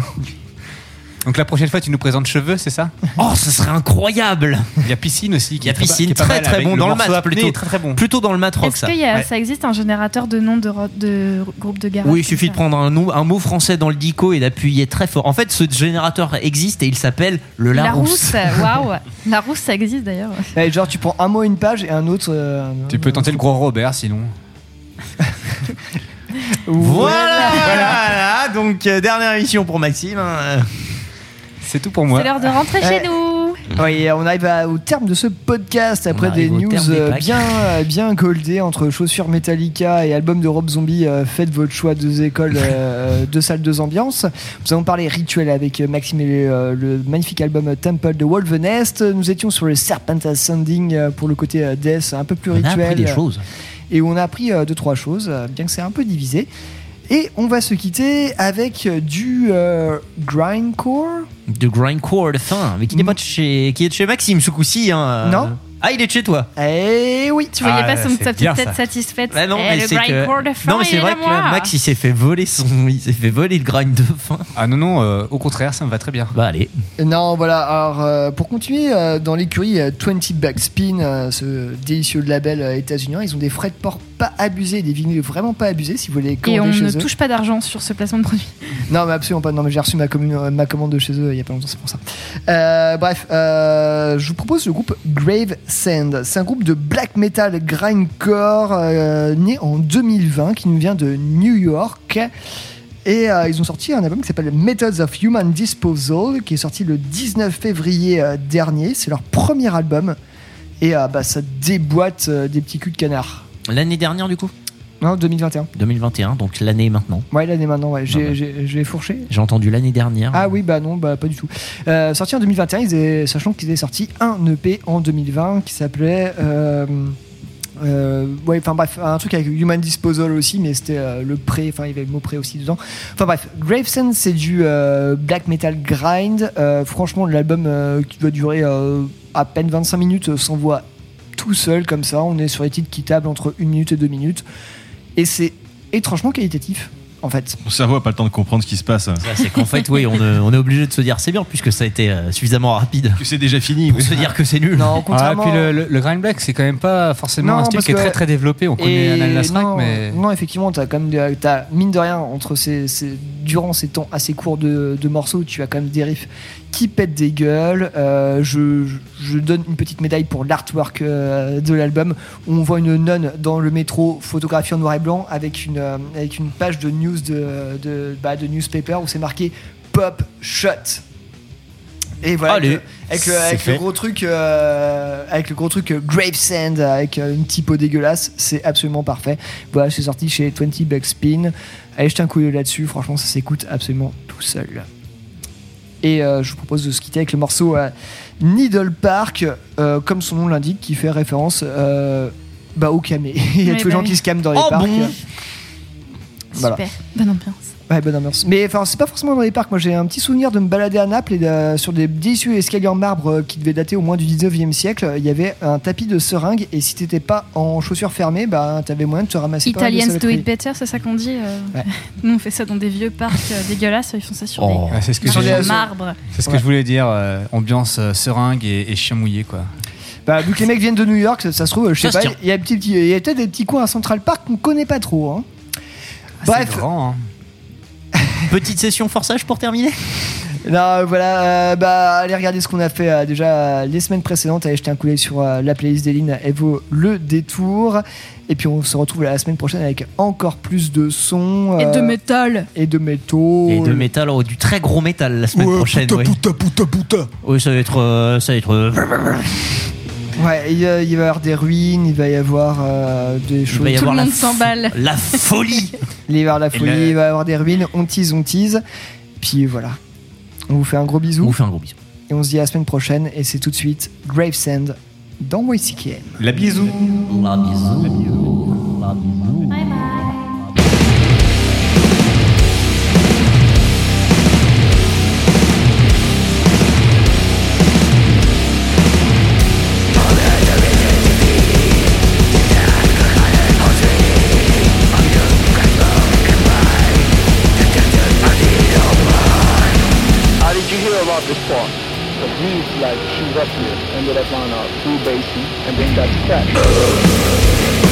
Donc la prochaine fois tu nous présentes cheveux, c'est ça
Oh, ce serait incroyable.
Il y a piscine aussi.
Il y a piscine, très très bon dans le mat, plutôt,
très très bon.
plutôt dans le mat rock
Est-ce
ça.
qu'il y a,
Ouais.
ça existe un générateur de noms de, de groupe de garage
Oui, il suffit de prendre un, nom- un mot français dans le dico et d'appuyer très fort. En fait, ce générateur existe et il s'appelle le Larousse.
Larousse, waouh. Larousse, ça existe d'ailleurs.
Genre tu prends un mot une page et un autre. euh,
Tu peux tenter le gros Robert sinon.
Voilà, voilà. Donc, euh, dernière émission pour Maxime. hein.
C'est tout pour
C'est
moi.
l'heure de rentrer chez
Eh.
nous.
Oui, on arrive à- au terme de ce podcast après des news
des
euh, bien, euh, bien goldées entre chaussures Metallica et album de Rob Zombie. euh, faites votre choix, deux écoles, euh, deux salles, deux ambiances. Nous avons parlé rituel avec Maxime et euh, le magnifique album Temple de Wolvenest. Nous étions sur le Serpent Ascending pour le côté death, un peu plus
On a
rituel.
appris des choses.
Et on a appris euh, deux, trois choses, bien que c'est un peu divisé. Et on va se quitter avec euh, du euh, grindcore.
De grindcore de fin, mais qui n'est pas de chez, qui est de chez Maxime ce coup-ci. hein.
Non.
Ah, il est de chez toi.
Eh oui.
Tu voyais
Ah,
pas son, sa petite tête
ça.
satisfaite.
Bah non,
Eh,
mais
le
c'est que...
grindcore de fin,
non, mais c'est vrai que
moi.
là, Max il s'est fait voler son, il s'est fait voler le grind de fin.
Ah non non, euh, au contraire, ça me va très bien.
Bah allez.
Non, voilà. Alors, euh, pour continuer euh, dans l'écurie euh, 20 Backspin, euh, ce délicieux label euh, états-unien, ils ont des frais de port pas abusés, des vinyles vraiment pas abusés si vous voulez
Et on
chez
ne
eux.
touche pas d'argent sur ce placement de produit.
Non, mais absolument pas. Non, mais j'ai reçu ma, commune- euh, ma commande de chez eux il y a pas longtemps, c'est pour ça. Euh, bref, euh, je vous propose le groupe Grave Sand. C'est un groupe de black metal grindcore euh, né en 2020 qui nous vient de New York. Et euh, ils ont sorti un album qui s'appelle Methods of Human Disposal, qui est sorti le 19 février euh, dernier. C'est leur premier album. Et euh, bah, ça déboîte des petits culs de canard.
L'année dernière du coup
Non, 2021.
2021, donc l'année maintenant.
Ouais, l'année maintenant, ouais. J'ai,
ouais.
j'ai- j'ai fourché.
J'ai entendu l'année dernière.
Ah oui, bah non, bah pas du tout. Euh, sorti en 2021, ils avaient- sachant qu'ils avaient sorti un EP en 2020 qui s'appelait. euh, euh, ouais, enfin bref, un truc avec Human Disposal aussi, mais c'était euh, le pré, enfin il y avait le mot pré aussi dedans. Enfin bref, Gravesend c'est du euh, black metal grind. Franchement, l'album qui doit durer à peine 25 minutes s'envoie tout seul comme ça. On est sur les titres qui tablent entre 1 minute et 2 minutes. Et c'est étrangement qualitatif, en fait.
Mon cerveau a pas le temps de comprendre ce qui se passe.
C'est qu'en fait, oui, on, est- on est obligé de se dire c'est bien puisque ça a été euh, suffisamment rapide
Que c'est déjà fini.
pour se dire que c'est nul.
Non,
Ah,
contrairement.
puis le, le, le grind black, c'est quand même pas forcément
Non,
un style qui est très très développé. On connaît
non,
mais
non, effectivement, t'as quand même des- t'as, mine de rien entre ces, ces- durant ces temps assez courts de, de morceaux, tu as quand même des riffs qui pètent des gueules. Euh, je, donne une petite médaille pour l'artwork euh, de l'album. où On voit une nonne dans le métro photographiée en noir et blanc avec une euh, avec une page de news de de, bah, de newspaper où c'est marqué Pop Shot. Et voilà,
Allez,
avec, le, avec, gros truc, euh, avec le gros truc euh, Gravesend, avec euh, une typo dégueulasse, c'est absolument parfait. Voilà, c'est sorti chez 20 Bucks Spin. Allez jeter un coup d'œil là-dessus, franchement, ça s'écoute absolument tout seul. Et euh, je vous propose de se quitter avec le morceau euh, Needle Park, euh, comme son nom l'indique, qui fait référence euh, bah, au camé. Il y a tous les
bah
gens
oui.
qui se calment dans les
Oh
parcs.
bon
Voilà.
Super, bonne ambiance.
Ouais, bonne ambiance. Mais enfin, c'est pas forcément dans les parcs. Moi, j'ai un petit souvenir de me balader à Naples et de- sur des délicieux escaliers en marbre euh, qui devaient dater au moins du 19e siècle. Il y avait un tapis de seringue et si t'étais pas en chaussures fermées, bah t'avais moyen de te ramasser.
Italians do it better, c'est ça qu'on dit. euh,
Ouais.
Nous, on fait ça dans des vieux parcs euh, dégueulasses. Ils font ça sur des
Ouais, c'est ce que
sur
j'ai-
des marbre.
C'est ce que
Ouais.
je voulais dire, euh, ambiance euh, seringue et, et chien mouillé quoi.
Bah, vu que les mecs viennent de New York, ça, ça se trouve, je sais
Ça
pas, il y a, peut-être des petits coins à Central Park qu'on connaît pas trop. hein. Bref.
C'est grand, hein.
Petite session forçage pour terminer
Non, voilà, euh, bah, allez regarder ce qu'on a fait euh, déjà euh, les semaines précédentes. Allez jeter un coup d'œil sur euh, la playlist d'Eline. Elle vaut le détour. Et puis on se retrouve la semaine prochaine avec encore plus de sons.
Et de métal.
Et de métaux.
Et de métal, oh, du très gros métal la semaine
Ouais,
prochaine. ouais. Oui, ça va être. euh, ça va être.
Ouais, il, il va y avoir des ruines, il va y avoir euh, des choses.
va y
Tout
avoir
le
la
monde
f-
s'emballe.
La folie
Il va y avoir la folie,
le-
il va y avoir des ruines. On tease, on tease. Puis voilà. On vous fait un gros bisou.
On vous fait un gros bisou.
Et on se dit à la semaine prochaine. Et c'est tout de suite Gravesend dans YCKM.
La bisou.
La bisou. La bisou.
that one out through basin and
bring that to.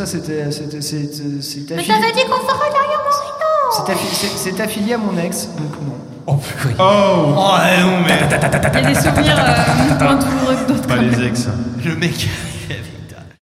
Ça, c'était. C'était. C'était. C'était
Mais
affilié,
t'avais dit qu'on ferait derrière
c'est affi- c'est- affilié à mon ex, donc non.
Oh purée.
Oh
Oh non mais.
Il y a des souvenirs euh, moins douloureux que d'autres.
Pas les ex.
Le mec.